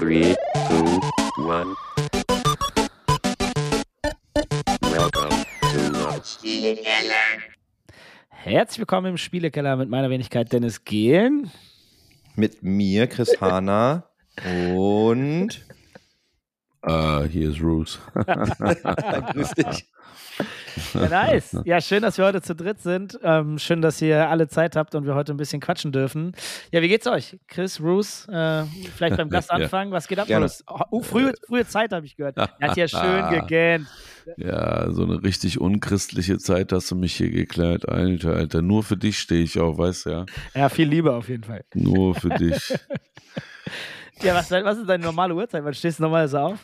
Three, two, one. Welcome to Spielekeller. Herzlich willkommen im Spielekeller mit meiner Wenigkeit Dennis Gehlen. Mit mir, Chris Hahner und Äh, hier ist Bruce. grüß dich. Ja, nice. Ja, schön, dass wir heute zu dritt sind. Ähm, schön, dass ihr alle Zeit habt und wir heute ein bisschen quatschen dürfen. Ja, wie geht's euch? Chris, Bruce, äh, vielleicht beim Gast anfangen. Was geht ab, Gerne. Oh, frühe, frühe Zeit habe ich gehört. Er hat ja schön gegähnt. Ja, so eine richtig unchristliche Zeit hast du mich hier geklärt. Alter, Alter, nur für dich stehe ich auf, weißt du ja. Ja, viel Liebe auf jeden Fall. Nur für dich. Ja, was, was ist deine normale Uhrzeit? Wann stehst du normalerweise auf?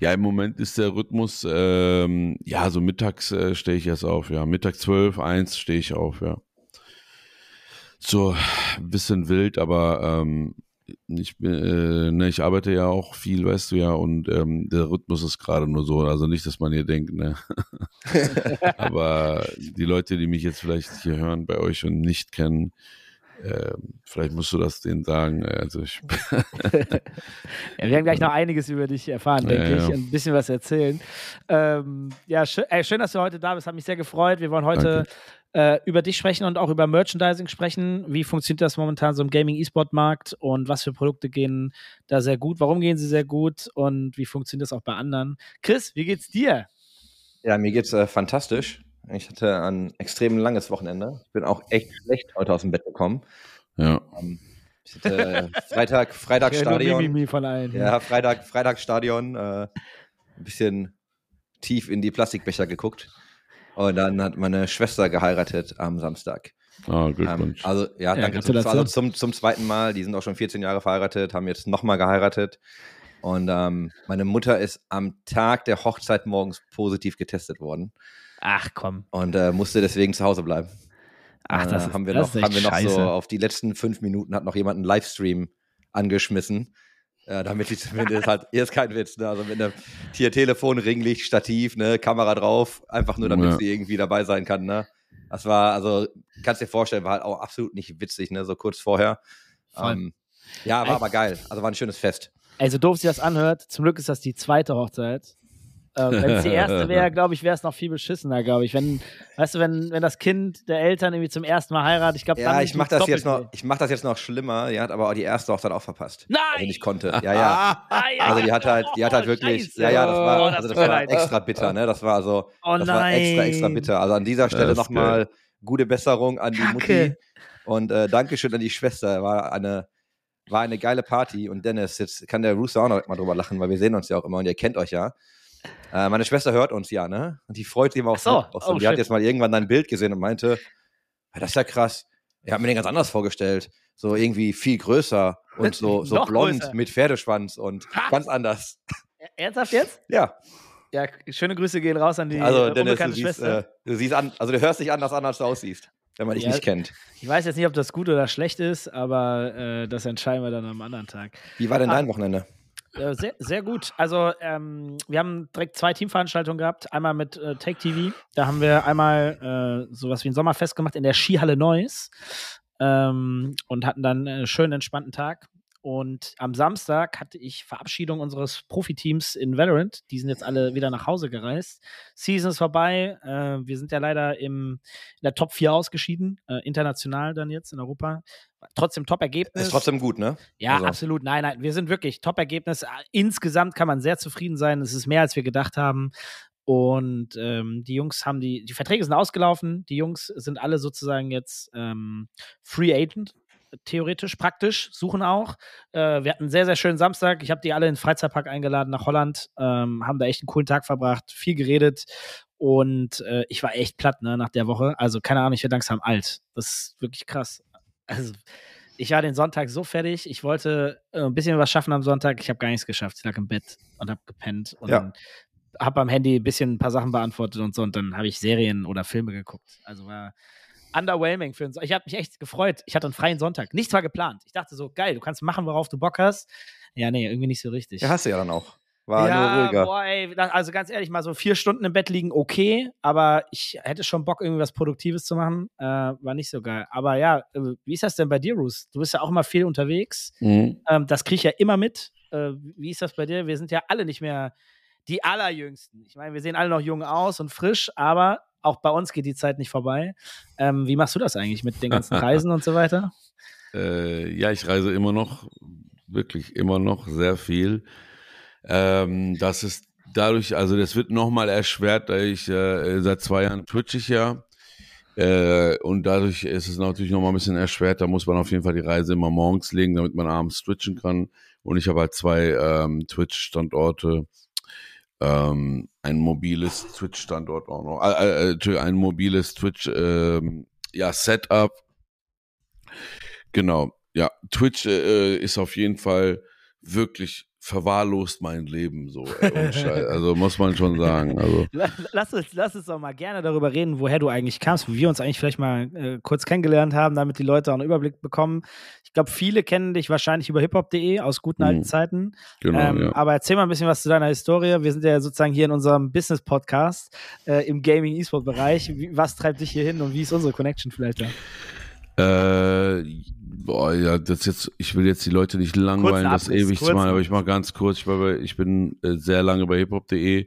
Ja, im Moment ist der Rhythmus, ähm, ja, so mittags äh, stehe ich erst auf, ja. Mittag 12, 1 stehe ich auf, ja. So, ein bisschen wild, aber ähm, ich, äh, ne, ich arbeite ja auch viel, weißt du ja, und ähm, der Rhythmus ist gerade nur so. Also nicht, dass man hier denkt, ne. aber die Leute, die mich jetzt vielleicht hier hören bei euch und nicht kennen, ähm, vielleicht musst du das denen sagen. Also ich, Ja, wir werden gleich noch einiges über dich erfahren, denke Ja, ich, ja. und ein bisschen was erzählen. Ähm, ja, schön, äh, schön, dass du heute da bist. Hat mich sehr gefreut. Wir wollen heute äh, über dich sprechen und auch über Merchandising sprechen. Wie funktioniert das momentan so im Gaming-E-Sport-Markt und was für Produkte gehen da sehr gut? Warum gehen sie sehr gut und wie funktioniert das auch bei anderen? Chris, wie geht's dir? Ja, mir geht's äh, fantastisch. Ich hatte ein extrem langes Wochenende. Ich bin auch echt schlecht heute aus dem Bett gekommen. ja. Ähm, ich hatte äh, Freitag, Freitag Ja, Stadion. Mimimi allen. Ja, Freitag, Freitag Stadion. Äh, ein bisschen tief in die Plastikbecher geguckt. Und dann hat meine Schwester geheiratet am Samstag. Ah, Ähm, Glückwunsch. also, ja, Ja, danke. Zum, Gratulation. also zum, zum zweiten Mal. Die sind auch schon 14 Jahre verheiratet, haben jetzt nochmal geheiratet. Und ähm, meine Mutter ist am Tag der Hochzeit morgens positiv getestet worden Ach komm. und äh, musste deswegen zu Hause bleiben. Ach, Äh, das ist, haben wir das noch, ist echt haben wir noch scheiße. so auf die letzten fünf Minuten hat noch jemand einen Livestream angeschmissen. Äh, damit sie zumindest halt, hier ist kein Witz, ne? Also mit einem hier Telefon, Ringlicht, Stativ, ne, Kamera drauf, einfach nur damit Ja. sie irgendwie dabei sein kann, ne? Das war, also, kannst dir vorstellen, war halt auch absolut nicht witzig, ne, so kurz vorher. Voll. Ähm, ja, war aber geil. Also war ein schönes Fest. Also doof sich das anhört, zum Glück ist das die zweite Hochzeit. Ähm, wenn es die erste wäre, glaube ich, wäre es noch viel beschissener, glaube ich. Wenn, weißt du, wenn, wenn das Kind der Eltern irgendwie zum ersten Mal heiratet, ich glaube, Ja, dann ich mach das jetzt doppelt noch, ich mach das jetzt noch schlimmer. Die hat aber auch die erste Hochzeit auch verpasst. Nein! Also nicht konnte. Ja, ja. Ah, ja, Also die hat halt, die hat halt Oh, wirklich, Scheiße. ja, ja, das war, Oh, also tut das war leid. extra bitter, ne? Das war also, Oh das war extra, extra bitter. Also an dieser Stelle Das nochmal gute Besserung an die Kacke. Mutti und äh, Dankeschön an die Schwester. War eine, war eine geile Party und Dennis, jetzt kann der Rooster auch noch mal drüber lachen, weil wir sehen uns ja auch immer und ihr kennt euch ja. Äh, meine Schwester hört uns ja, ne? Und die freut sich immer auch so. Oh, die hat shit. jetzt mal irgendwann dein Bild gesehen und meinte, ja, das ist ja krass. Ich habe mir den ganz anders vorgestellt. So irgendwie viel größer und so, so blond größer. mit Pferdeschwanz und Was? ganz anders. Ernsthaft jetzt? Ja, Ja, schöne Grüße gehen raus an die also äh, Dennis, du unbekannte siehst, Schwester. äh, du siehst an, also du hörst dich anders an, als du aussiehst, wenn man dich Ja. nicht kennt. Ich weiß jetzt nicht, ob das gut oder schlecht ist, aber äh, das entscheiden wir dann am anderen Tag. Wie war denn Ah. dein Wochenende? Äh, sehr, sehr gut. Also, ähm, wir haben direkt zwei Teamveranstaltungen gehabt. Einmal mit äh, Take TV. Da haben wir einmal äh, sowas wie ein Sommerfest gemacht in der Skihalle Neuss ähm, und hatten dann einen schönen, entspannten Tag. Und am Samstag hatte ich Verabschiedung unseres Profiteams in Valorant. Die sind jetzt alle wieder nach Hause gereist. Season ist vorbei. Äh, wir sind ja leider im, in der Top 4 ausgeschieden. Äh, international dann jetzt in Europa. Trotzdem Top-Ergebnis. Ist trotzdem gut, ne? Ja, Also- absolut. Nein, nein, wir sind wirklich Top-Ergebnis. Insgesamt kann man sehr zufrieden sein. Es ist mehr, als wir gedacht haben. Und ähm, die Jungs haben die, die Verträge sind ausgelaufen. Die Jungs sind alle sozusagen jetzt ähm, Free Agent, theoretisch, praktisch, suchen auch. Äh, wir hatten einen sehr, sehr schönen Samstag. Ich habe die alle in den Freizeitpark eingeladen nach Holland, ähm, haben da echt einen coolen Tag verbracht, viel geredet. Und äh, ich war echt platt, ne, nach der Woche. Also, keine Ahnung, ich werde langsam alt. Das ist wirklich krass. Also, ich war den Sonntag so fertig. Ich wollte äh, ein bisschen was schaffen am Sonntag. Ich habe gar nichts geschafft. Ich lag im Bett und habe gepennt und Ja. habe am Handy ein bisschen ein paar Sachen beantwortet und so. Und dann habe ich Serien oder Filme geguckt. Also war underwhelming für uns. Ich habe mich echt gefreut. Ich hatte einen freien Sonntag. Nichts war geplant. Ich dachte so, geil, du kannst machen, worauf du Bock hast. Ja, nee, irgendwie nicht so richtig. Ja, hast du ja dann auch. War ja, nur ruhiger. boah, ey, also ganz ehrlich, mal so vier Stunden im Bett liegen, okay, aber ich hätte schon Bock, irgendwie was Produktives zu machen. Äh, war nicht so geil. Aber ja, äh, wie ist das denn bei dir, Bruce? Du bist ja auch immer viel unterwegs. Mhm. Ähm, das kriege ich ja immer mit. Äh, wie ist das bei dir? Wir sind ja alle nicht mehr die allerjüngsten. Ich meine, wir sehen alle noch jung aus und frisch, aber auch bei uns geht die Zeit nicht vorbei. Ähm, wie machst du das eigentlich mit den ganzen Reisen und so weiter? Äh, ja, ich reise immer noch, wirklich immer noch sehr viel. Ähm, das ist dadurch, also das wird nochmal erschwert, da ich äh, seit zwei Jahren twitch ich ja. Äh, und dadurch ist es natürlich nochmal ein bisschen erschwert. Da muss man auf jeden Fall die Reise immer morgens legen, damit man abends twitchen kann. Und ich habe halt zwei ähm, Twitch-Standorte. Ähm, ein mobiles Twitch-Standort auch noch. Äh, äh, ein mobiles Twitch, ähm, ja, Setup. Genau. Ja, Twitch äh, ist auf jeden Fall wirklich verwahrlost mein Leben so. also muss man schon sagen. Also. Lass, uns, lass uns doch mal gerne darüber reden, woher du eigentlich kamst, wie wir uns eigentlich vielleicht mal äh, kurz kennengelernt haben, damit die Leute auch einen Überblick bekommen. Ich glaube, viele kennen dich wahrscheinlich über hiphop.de aus guten alten mhm. Zeiten. Genau, ähm, ja. Aber erzähl mal ein bisschen was zu deiner Historie. Wir sind ja sozusagen hier in unserem Business-Podcast äh, im Gaming-E-Sport-Bereich. Was treibt dich hier hin und wie ist unsere Connection vielleicht da? Äh, boah, ja, das jetzt, ich will jetzt die Leute nicht langweilen, das ewig zu machen, aber ich mache ganz kurz. Ich, war bei, ich bin äh, sehr lange bei hiphop.de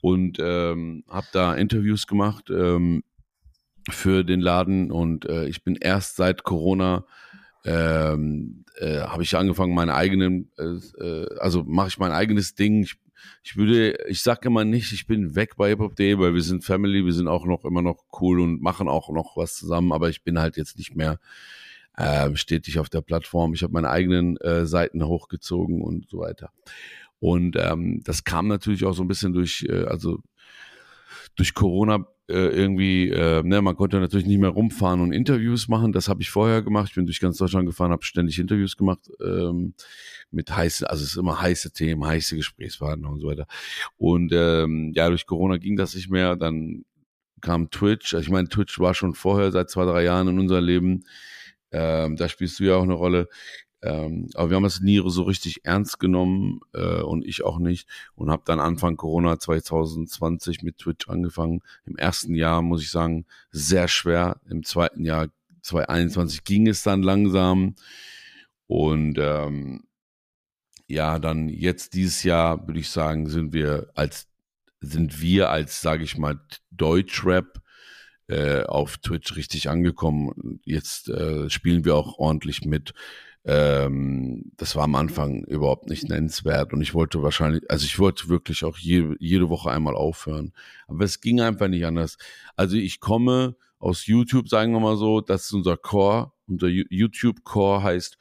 und ähm, habe da Interviews gemacht ähm, für den Laden und äh, ich bin erst seit Corona ähm, äh, habe ich angefangen, meine eigenen, äh, äh also mache ich mein eigenes Ding. Ich ich würde, ich sage immer nicht, ich bin weg bei hiphop.de, weil wir sind Family, wir sind auch noch immer noch cool und machen auch noch was zusammen, aber ich bin halt jetzt nicht mehr äh, stetig auf der Plattform. Ich habe meine eigenen äh, Seiten hochgezogen und so weiter. Und ähm, das kam natürlich auch so ein bisschen durch, äh, also durch Corona äh, irgendwie, äh, ne, man konnte natürlich nicht mehr rumfahren und Interviews machen. Das habe ich vorher gemacht. Ich bin durch ganz Deutschland gefahren, habe ständig Interviews gemacht ähm, mit heißen, also es ist immer heiße Themen, heiße Gesprächspartner und so weiter. Und ähm, ja, durch Corona ging das nicht mehr. Dann kam Twitch. Also ich meine, Twitch war schon vorher seit zwei, drei Jahren in unser Leben. Ähm, da spielst du ja auch eine Rolle. Ähm, aber wir haben das nie so richtig ernst genommen äh, und ich auch nicht und habe dann Anfang Corona 2020 mit Twitch angefangen. Im ersten Jahr muss ich sagen sehr schwer. Im zweiten Jahr 2021 ging es dann langsam und ähm, ja, dann jetzt dieses Jahr würde ich sagen, sind wir als sind wir als sage ich mal Deutschrap äh, auf Twitch richtig angekommen. Jetzt äh, spielen wir auch ordentlich mit. Ähm, das war am Anfang überhaupt nicht nennenswert und ich wollte wahrscheinlich, also ich wollte wirklich auch je, jede Woche einmal aufhören. Aber es ging einfach nicht anders. Also ich komme aus YouTube, sagen wir mal so, das ist unser Core. Unser YouTube-Core heißt,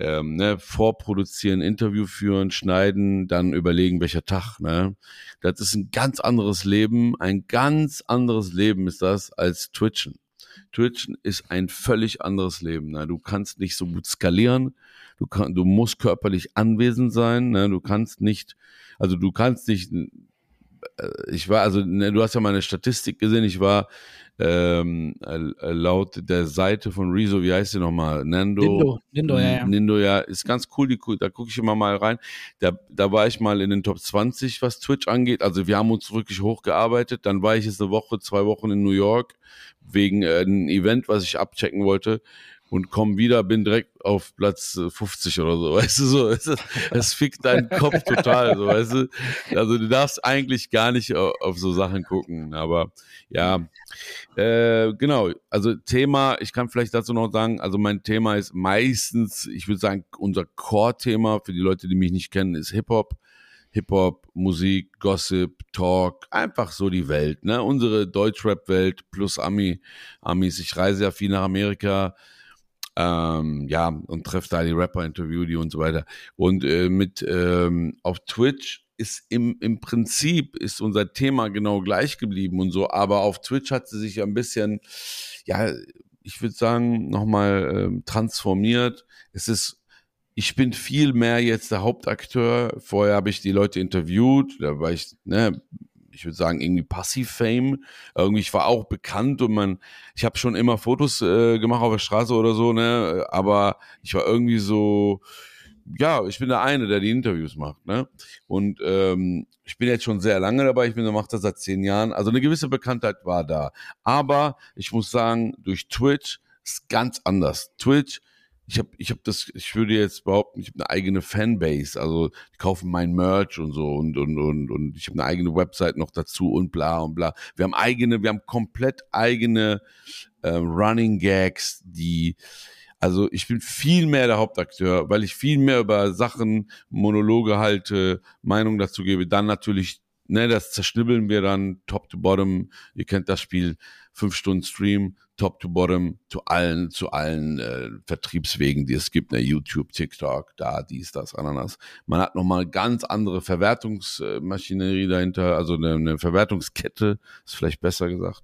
ähm, ne, vorproduzieren, Interview führen, schneiden, dann überlegen, welcher Tag. Ne? Das ist ein ganz anderes Leben, ein ganz anderes Leben ist das als Twitchen. Twitchen ist ein völlig anderes Leben. Ne? Du kannst nicht so gut skalieren, du, kann, du musst körperlich anwesend sein, ne? du kannst nicht, also du kannst nicht, ich war, also ne, du hast ja meine Statistik gesehen, ich war ähm, äh, laut der Seite von Rezo, wie heißt sie nochmal? Nando. Nindo, Nindo, ja, ja. Nindo, ja, ist ganz cool, die, da gucke ich immer mal rein. Da, da war ich mal in den Top 20, was Twitch angeht. Also wir haben uns wirklich hochgearbeitet. Dann war ich jetzt eine Woche, zwei Wochen in New York wegen äh, einem Event, was ich abchecken wollte und komm wieder, bin direkt auf Platz 50 äh, oder so, weißt du, so, es, es fickt deinen Kopf total, so, weißt du, also du darfst eigentlich gar nicht auf, auf so Sachen gucken, aber ja, äh, genau, also Thema, ich kann vielleicht dazu noch sagen, also mein Thema ist meistens, ich würde sagen, unser Core-Thema für die Leute, die mich nicht kennen, ist Hip-Hop, Hip-Hop, Musik, Gossip, Talk, einfach so die Welt, ne? Unsere Deutschrap-Welt plus Ami, Amis. Ich reise ja viel nach Amerika, ähm, ja, und treffe da die Rapper, interview die und so weiter. Und äh, mit ähm, auf Twitch ist im, im Prinzip ist unser Thema genau gleich geblieben und so, aber auf Twitch hat sie sich ein bisschen, ja, ich würde sagen, nochmal ähm, transformiert. Es ist ich bin viel mehr jetzt der Hauptakteur. Vorher habe ich die Leute interviewt, da war ich, ne, ich würde sagen, irgendwie Passiv-Fame. Irgendwie, ich war auch bekannt und man, ich habe schon immer Fotos äh, gemacht auf der Straße oder so, ne? Aber ich war irgendwie so, ja, ich bin der eine, der die Interviews macht, ne? Und ähm, ich bin jetzt schon sehr lange dabei, ich bin, mache das seit zehn Jahren. Also eine gewisse Bekanntheit war da. Aber ich muss sagen, durch Twitch ist ganz anders. Twitch ich habe, ich habe das, ich würde jetzt behaupten, ich habe eine eigene Fanbase, also die kaufen mein Merch und so und und und und ich habe eine eigene Website noch dazu und bla und bla. Wir haben eigene, wir haben komplett eigene äh, Running Gags, die also ich bin viel mehr der Hauptakteur, weil ich viel mehr über Sachen, Monologe halte, Meinung dazu gebe. Dann natürlich, ne, das zerschnibbeln wir dann top to bottom. Ihr kennt das Spiel, fünf Stunden Stream, top to bottom, zu allen, zu allen äh, Vertriebswegen, die es gibt, ne, YouTube, TikTok, da, dies, das, Ananas. Man hat nochmal ganz andere Verwertungsmaschinerie dahinter, also eine, eine Verwertungskette, ist vielleicht besser gesagt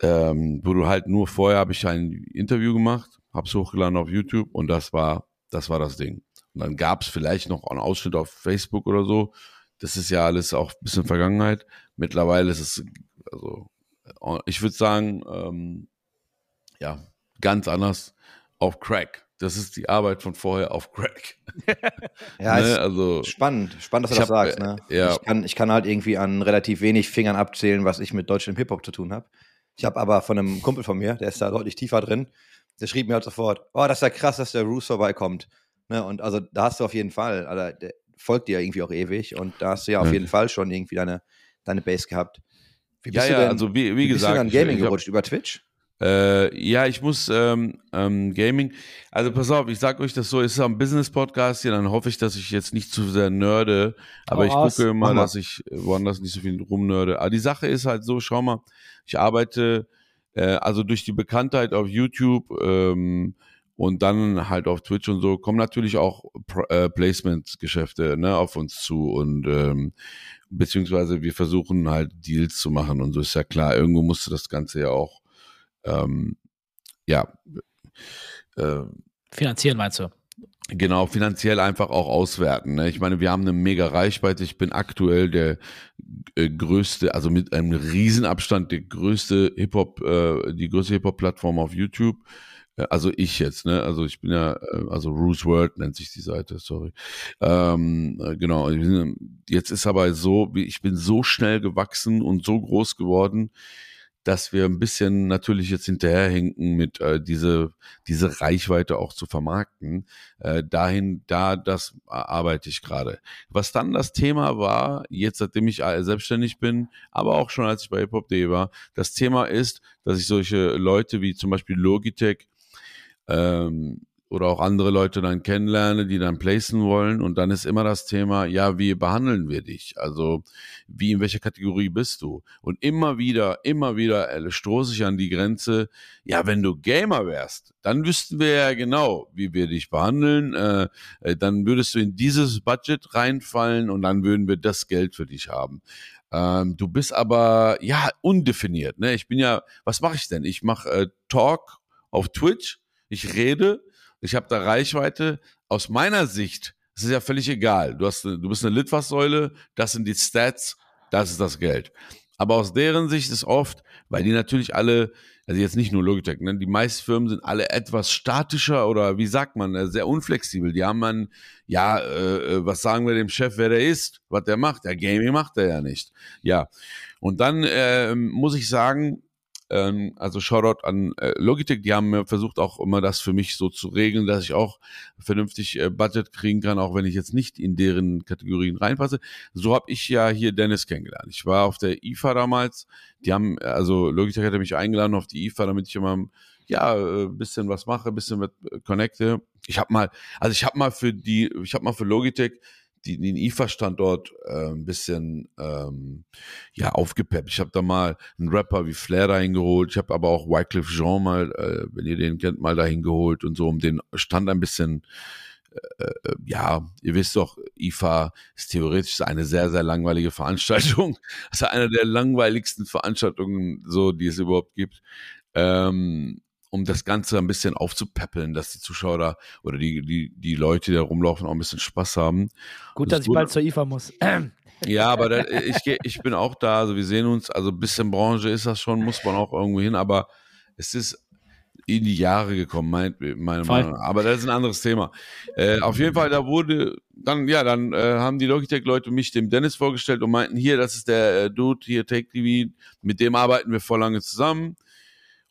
ähm, wo du halt nur vorher habe ich ein Interview gemacht, hab's hochgeladen auf YouTube und das war, das war das Ding. Und dann gab es vielleicht noch einen Ausschnitt auf Facebook oder so. Das ist ja alles auch ein bisschen Vergangenheit. Mittlerweile ist es, also ich würde sagen, ähm, ja, ganz anders auf Crack. Das ist die Arbeit von vorher auf Crack. Ja, Ne, ist also spannend, spannend, dass du das hab, sagst. Ne? äh, ja. Ich, kann, ich kann halt irgendwie an relativ wenig Fingern abzählen, was ich mit deutschem Hip-Hop zu tun habe. Ich habe aber von einem Kumpel von mir, der ist da deutlich tiefer drin, der schrieb mir halt sofort, oh, das ist ja krass, dass der Roos vorbeikommt. Ne? Und also da hast du auf jeden Fall, also, der folgt dir irgendwie auch ewig und da hast du ja auf Ja. jeden Fall schon irgendwie deine, deine Base gehabt. Wie ja, bist ja, du denn, also wie, wie, wie bist gesagt, du denn an ich- Gaming ich hab- gerutscht? Über Twitch? Äh, ja, ich muss ähm, ähm, Gaming. Also pass auf, ich sag euch das so, es ist ein Business-Podcast hier, dann hoffe ich, dass ich jetzt nicht zu sehr nörde, aber Hau ich gucke immer, dass ich woanders nicht so viel rumnörde. Aber die Sache ist halt so, schau mal, ich arbeite äh, also durch die Bekanntheit auf YouTube ähm, und dann halt auf Twitch und so kommen natürlich auch äh, Placement-Geschäfte ne, auf uns zu und ähm, beziehungsweise wir versuchen halt Deals zu machen und so ist ja klar, irgendwo musste das Ganze ja auch ähm, ja, äh, Finanzieren meinst du? genau, finanziell einfach auch auswerten. Ne? Ich meine, wir haben eine mega Reichweite. Ich bin aktuell der äh, größte, also mit einem Riesenabstand der größte Hip-Hop, äh, die größte Hip-Hop-Plattform auf YouTube. Also ich jetzt, ne? Also ich bin ja, äh, also Roos World nennt sich die Seite, sorry. Ähm, äh, genau. Jetzt ist aber so, ich bin so schnell gewachsen und so groß geworden, dass wir ein bisschen natürlich jetzt hinterherhinken mit äh, diese diese Reichweite auch zu vermarkten. Äh, dahin, da das arbeite ich gerade. Was dann das Thema war, jetzt seitdem ich selbstständig bin, aber auch schon als ich bei HipHop.de war, das Thema ist, dass ich solche Leute wie zum Beispiel Logitech ähm, oder auch andere Leute dann kennenlerne, die dann placen wollen. Und dann ist immer das Thema, ja, wie behandeln wir dich? Also, wie, in welcher Kategorie bist du? Und immer wieder, immer wieder äh, stoße ich an die Grenze, ja, wenn du Gamer wärst, dann wüssten wir ja genau, wie wir dich behandeln. Äh, äh, dann würdest du in dieses Budget reinfallen und dann würden wir das Geld für dich haben. Ähm, du bist aber, ja, undefiniert. Ne? Ich bin ja, was mache ich denn? Ich mache äh, Talk auf Twitch, ich rede, ich habe da Reichweite. Aus meiner Sicht, es ist ja völlig egal. Du, hast, du bist eine Litfaßsäule, das sind die Stats, das ist das Geld. Aber aus deren Sicht ist oft, weil die natürlich alle, also jetzt nicht nur Logitech, ne, die meisten Firmen sind alle etwas statischer oder wie sagt man, äh, sehr unflexibel. Die haben man, ja, äh, äh, was sagen wir dem Chef, wer der ist, was der macht? Der Gaming macht er ja nicht. Ja. Und dann ähm, muss ich sagen, ähm, also Shoutout an äh, Logitech, die haben versucht auch immer das für mich so zu regeln, dass ich auch vernünftig äh, Budget kriegen kann, auch wenn ich jetzt nicht in deren Kategorien reinpasse. So habe ich ja hier Dennis kennengelernt. Ich war auf der IFA damals, die haben, äh, also Logitech hatte mich eingeladen auf die IFA, damit ich immer ja, äh, bisschen was mache, bisschen mit äh, connecte. Ich habe mal, also ich habe mal für die, ich habe mal für Logitech die, den IFA-Standort äh, ein bisschen ähm, ja aufgepeppt. Ich habe da mal einen Rapper wie Flair dahin geholt. Ich habe aber auch Wycliffe Jean mal, äh, wenn ihr den kennt, mal dahin geholt und so, um den Stand ein bisschen äh, äh, ja, ihr wisst doch, IFA ist theoretisch eine sehr, sehr langweilige Veranstaltung. Das ist eine der langweiligsten Veranstaltungen, so, die es überhaupt gibt. Ähm, um das Ganze ein bisschen aufzupäppeln, dass die Zuschauer da oder die, die, die Leute, die da rumlaufen, auch ein bisschen Spaß haben. Gut, Das dass ich bald zur IFA muss. Ja, aber da, ich, ich bin auch da, also wir sehen uns, also ein bisschen Branche ist das schon, muss man auch irgendwo hin, aber es ist in die Jahre gekommen, mein, meine Voll. Meinung. nach. Aber das ist ein anderes Thema. Äh, auf jeden Fall, da wurde, dann, ja, dann äh, haben die Logitech-Leute mich dem Dennis vorgestellt und meinten, hier, das ist der äh, Dude, hier Take TV, mit dem arbeiten wir vor lange zusammen.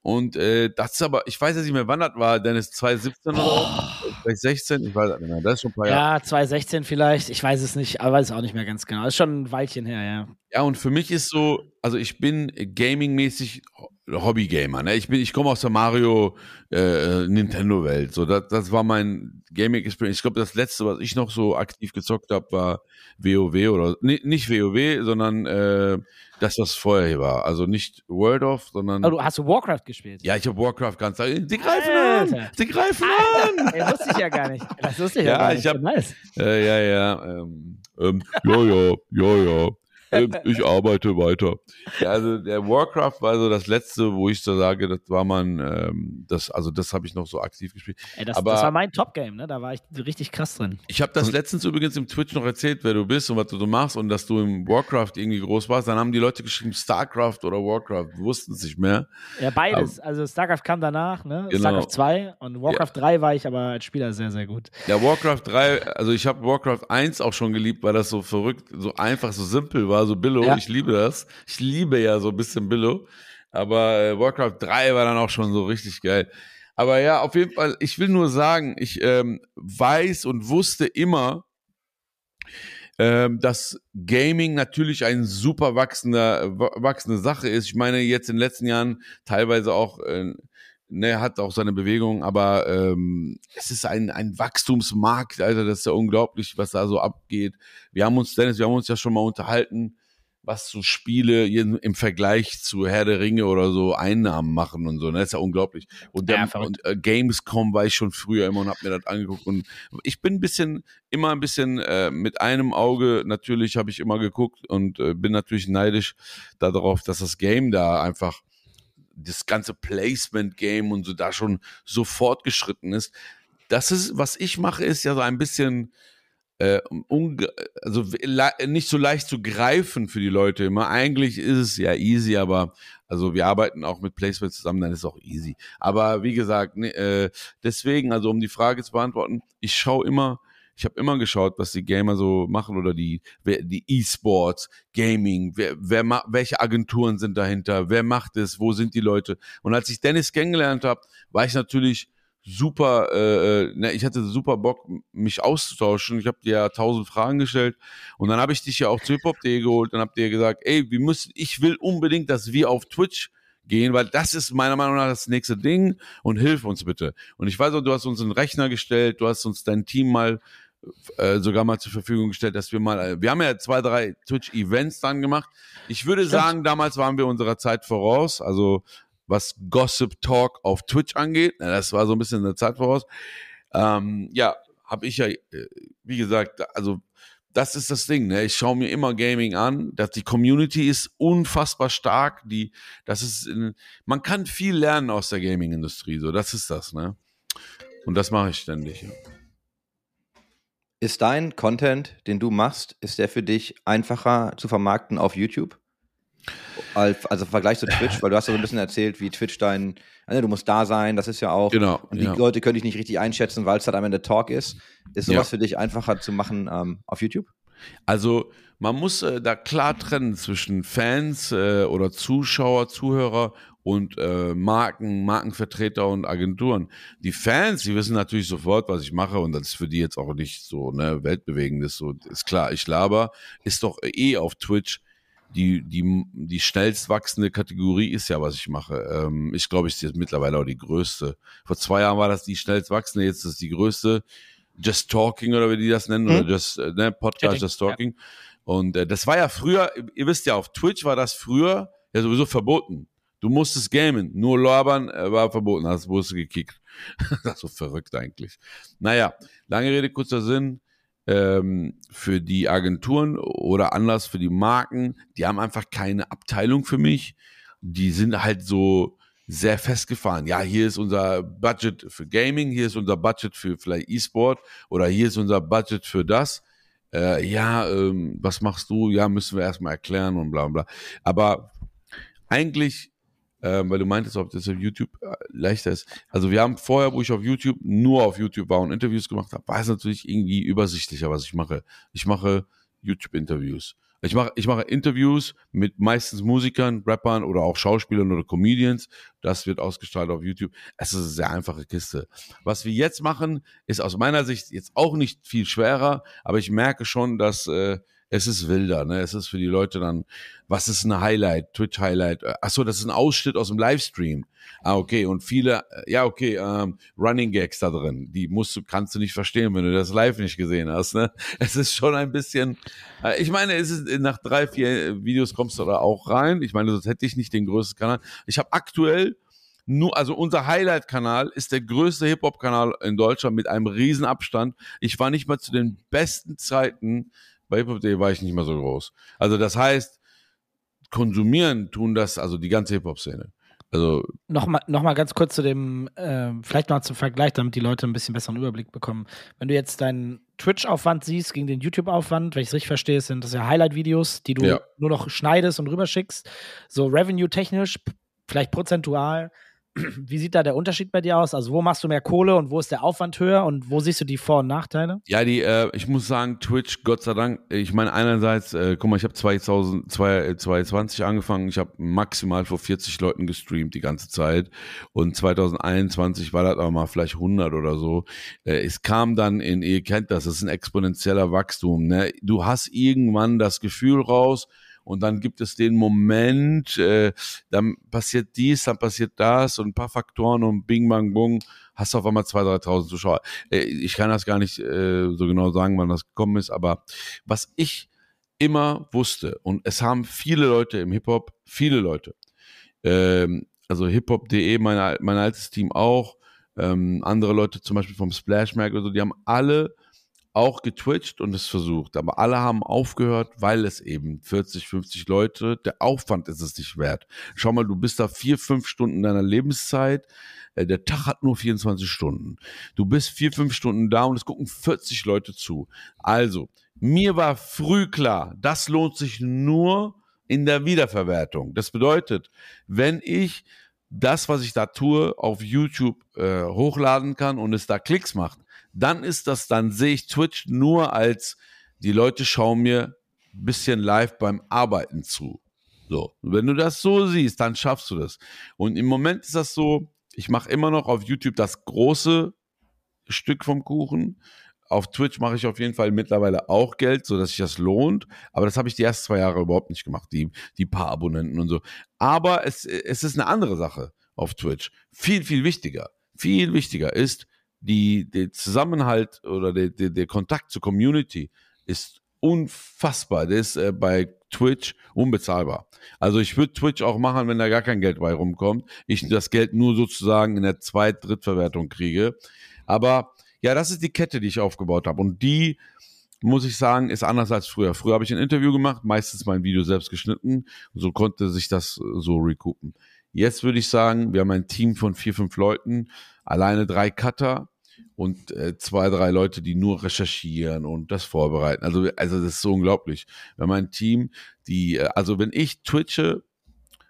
Und äh, das ist aber, ich weiß jetzt nicht mehr, wann das war, Dennis, 2017 oder so? vielleicht 16, ich weiß nicht mehr, das ist schon ein paar Jahre. Ja, 2016 vielleicht, ich weiß es nicht, aber weiß es auch nicht mehr ganz genau. Ist schon ein Weilchen her, ja. Ja, und für mich ist so, also ich bin gaming-mäßig Hobby-Gamer. Ne? Ich bin, ich komme aus der Mario äh, Nintendo-Welt. So, das, das war mein Gaming-Experience. Ich glaube, das letzte, was ich noch so aktiv gezockt habe, war WoW oder nee, nicht WoW, sondern äh, das, was vorher hier war. Also nicht World of, sondern. Aber du hast du Warcraft gespielt? Ja, ich habe Warcraft ganz. Sie greifen Alter. an! Sie greifen an! Ey, wusste ich ja gar nicht. Das wusste ich ja, Ja, gar nicht. ich hab- nice. Äh, ja, ja. Ähm, ähm, ja, ja, ja, ja. Ähm, ich arbeite weiter. Ja, also der Warcraft war so das letzte, wo ich so sage, das war man, ähm, das, also das habe ich noch so aktiv gespielt. Ey, das, Aber- das war mein Top-Game, ne? Da war ich richtig krass drin. Ich habe das letztens übrigens im Twitch noch erzählt, wer du bist und was du so machst und dass du im Warcraft irgendwie groß warst. Dann haben die Leute geschrieben Starcraft oder Warcraft, wussten es nicht mehr. Ja, beides. Also StarCraft kam danach, ne? Genau. StarCraft 2 und Warcraft 3 war ich aber als Spieler sehr, sehr gut. Ja, Warcraft 3, also ich habe Warcraft 1 auch schon geliebt, weil das so verrückt, so einfach, so simpel war, so Billo. Ja. Ich liebe das. Ich liebe ja so ein bisschen Billo. Aber äh, Warcraft 3 war dann auch schon so richtig geil. Aber ja, auf jeden Fall, ich will nur sagen, ich ähm, weiß und wusste immer, ähm, dass Gaming natürlich ein super wachsender, wa- wachsende Sache ist. Ich meine, jetzt in den letzten Jahren teilweise auch, äh, ne, hat auch seine Bewegung, aber ähm, es ist ein, ein Wachstumsmarkt, Alter, das ist ja unglaublich, was da so abgeht. Wir haben uns, Dennis, wir haben uns ja schon mal unterhalten, was so Spiele im Vergleich zu Herr der Ringe oder so Einnahmen machen und so. Ne? Das ist ja unglaublich. Und, der, Ja, und äh, Gamescom war ich schon früher immer und hab mir das angeguckt. Und ich bin ein bisschen, immer ein bisschen äh, mit einem Auge, natürlich habe ich immer geguckt und äh, bin natürlich neidisch darauf, dass das Game da einfach das ganze Placement-Game und so da schon so fortgeschritten ist. Das ist, was ich mache, ist ja so ein bisschen äh, also nicht so leicht zu greifen für die Leute immer. Eigentlich ist es ja easy, aber also wir arbeiten auch mit Placement zusammen, dann ist es auch easy. Aber wie gesagt, ne, äh, deswegen, also um die Frage zu beantworten, ich schaue immer, ich habe immer geschaut, was die Gamer so machen oder die die E-Sports, Gaming, wer, wer ma welche Agenturen sind dahinter, wer macht es, wo sind die Leute? Und als ich Dennis kennengelernt habe, war ich natürlich super, äh, äh, ne, ich hatte super Bock, mich auszutauschen. Ich habe dir ja tausend Fragen gestellt und dann habe ich dich ja auch zu hiphop.de geholt und habe dir gesagt, ey, wir müssen, ich will unbedingt, dass wir auf Twitch gehen, weil das ist meiner Meinung nach das nächste Ding und hilf uns bitte. Und ich weiß auch, du hast uns einen Rechner gestellt, du hast uns dein Team mal äh, sogar mal zur Verfügung gestellt, dass wir mal, äh, wir haben ja zwei, drei Twitch-Events dann gemacht. Ich würde Stimmt. sagen, damals waren wir unserer Zeit voraus, also was Gossip Talk auf Twitch angeht, na, das war so ein bisschen eine Zeit voraus. Ähm, ja, habe ich ja, äh, wie gesagt, also das ist das Ding. Ne? Ich schaue mir immer Gaming an. Dass die Community ist unfassbar stark. Die, das ist, in, man kann viel lernen aus der Gaming-Industrie. So, das ist das. Ne? Und das mache ich ständig. Ja. Ist dein Content, den du machst, ist der für dich einfacher zu vermarkten auf YouTube? Als- Also im Vergleich zu Twitch, weil du hast ja so ein bisschen erzählt, wie Twitch dein, also du musst da sein, das ist ja auch. Genau. Und die ja. Leute können dich nicht richtig einschätzen, weil es halt am Ende Talk ist. Ist sowas Ja. für dich einfacher zu machen ähm, auf YouTube? Also man muss äh, da klar trennen zwischen Fans äh, oder Zuschauer, Zuhörer und äh, Marken, Markenvertreter und Agenturen. Die Fans, die wissen natürlich sofort, was ich mache und das ist für die jetzt auch nicht so ne, weltbewegendes. So ist klar, ich laber, ist doch eh auf Twitch. Die, die, die schnellst wachsende Kategorie ist ja, was ich mache. Ähm, ich glaube, ich ist jetzt mittlerweile auch die größte. Vor zwei Jahren war das die schnellst wachsende, jetzt ist es die größte. Just Talking oder wie die das nennen, Hm. oder Just, ne, Podcast Chatting, Just Talking. Und äh, das war ja früher, ihr wisst ja, auf Twitch war das früher ja sowieso verboten. Du musstest gamen, nur labern äh, war verboten, hast du gekickt. das ist so verrückt eigentlich. Naja, lange Rede, kurzer Sinn. Ähm, für die Agenturen oder anders für die Marken, die haben einfach keine Abteilung für mich. Die sind halt so sehr festgefahren. Ja, hier ist unser Budget für Gaming, hier ist unser Budget für vielleicht E-Sport oder hier ist unser Budget für das äh, ja, ähm, was machst du? Ja, müssen wir erstmal erklären und bla bla. Aber eigentlich, ähm, weil du meintest, ob das auf YouTube äh, leichter ist. Also wir haben vorher, wo ich auf YouTube nur auf YouTube war und Interviews gemacht habe, war es natürlich irgendwie übersichtlicher, was ich mache. Ich mache YouTube-Interviews. Ich mache ich mache Interviews mit meistens Musikern, Rappern oder auch Schauspielern oder Comedians. Das wird ausgestrahlt auf YouTube. Es ist eine sehr einfache Kiste. Was wir jetzt machen, ist aus meiner Sicht jetzt auch nicht viel schwerer, aber ich merke schon, dass äh, es ist wilder, ne? Es ist für die Leute dann, was ist ein Highlight, Twitch-Highlight? Ach so, das ist ein Ausschnitt aus dem Livestream. Ah, okay. Und viele, äh, ja, okay, ähm, Running Gags da drin. Die musst du, kannst du nicht verstehen, wenn du das live nicht gesehen hast, ne? Es ist schon ein bisschen, äh, ich meine, es ist, nach drei, vier Videos kommst du da auch rein. Ich meine, sonst hätte ich nicht den größten Kanal. Ich habe aktuell nur, also unser Highlight-Kanal ist der größte Hip-Hop-Kanal in Deutschland mit einem riesen Abstand. Ich war nicht mal zu den besten Zeiten bei Hip-Hop.de war ich nicht mal so groß. Also das heißt, konsumieren tun das, also die ganze Hip-Hop-Szene. Also Nochmal noch mal ganz kurz zu dem, äh, vielleicht mal zum Vergleich, damit die Leute ein bisschen besseren Überblick bekommen. Wenn du jetzt deinen Twitch-Aufwand siehst gegen den YouTube-Aufwand, wenn ich es richtig verstehe, sind das ja Highlight-Videos, die du Ja. nur noch schneidest und rüberschickst. So revenue-technisch, vielleicht prozentual. Wie sieht da der Unterschied bei dir aus? Also, wo machst du mehr Kohle und wo ist der Aufwand höher und wo siehst du die Vor- und Nachteile? Ja, die, äh, ich muss sagen, Twitch, Gott sei Dank, ich meine, einerseits, äh, guck mal, ich habe 2020 angefangen, ich habe maximal vor 40 Leuten gestreamt die ganze Zeit und 2021 war das aber mal vielleicht 100 oder so. Äh, es kam dann in, ihr kennt das, das ist ein exponentieller Wachstum, ne? Du hast irgendwann das Gefühl raus, und dann gibt es den Moment, äh, dann passiert dies, dann passiert das und ein paar Faktoren und bing, bang, bung, hast du auf einmal 2.000, 3.000 Zuschauer. Äh, ich kann das gar nicht äh, so genau sagen, wann das gekommen ist, aber was ich immer wusste, und es haben viele Leute im Hip-Hop, viele Leute, ähm, also hiphop.de, mein, mein altes Team auch, ähm, andere Leute zum Beispiel vom Splash Mag oder so, die haben alle auch getwitcht und es versucht, aber alle haben aufgehört, weil es eben 40, 50 Leute, der Aufwand ist es nicht wert. Schau mal, du bist da vier, fünf Stunden deiner Lebenszeit, äh, der Tag hat nur 24 Stunden. Du bist vier, fünf Stunden da und es gucken 40 Leute zu. Also, mir war früh klar, das lohnt sich nur in der Wiederverwertung. Das bedeutet, wenn ich das, was ich da tue, auf YouTube äh, hochladen kann und es da Klicks macht, dann ist das, dann sehe ich Twitch nur als, die Leute schauen mir ein bisschen live beim Arbeiten zu. So, wenn du das so siehst, dann schaffst du das. Und im Moment ist das so, ich mache immer noch auf YouTube das große Stück vom Kuchen. Auf Twitch mache ich auf jeden Fall mittlerweile auch Geld, so dass sich das lohnt. Aber das habe ich die ersten zwei Jahre überhaupt nicht gemacht, die, die paar Abonnenten und so. Aber es, es ist eine andere Sache auf Twitch. Viel, viel wichtiger. Viel wichtiger ist, die, der Zusammenhalt oder der, der, der Kontakt zur Community ist unfassbar. Der ist äh, bei Twitch unbezahlbar. Also ich würde Twitch auch machen, wenn da gar kein Geld bei rumkommt. Ich das Geld nur sozusagen in der Zweit-, Drittverwertung kriege. Aber ja, das ist die Kette, die ich aufgebaut habe. Und die, muss ich sagen, ist anders als früher. Früher habe ich ein Interview gemacht, meistens mein Video selbst geschnitten. So konnte sich das äh, so recoupen. Jetzt würde ich sagen, wir haben ein Team von vier, fünf Leuten, alleine drei Cutter und äh, zwei, drei Leute, die nur recherchieren und das vorbereiten. Also, also das ist so unglaublich. Wir haben ein Team, die, äh, also wenn ich twitche,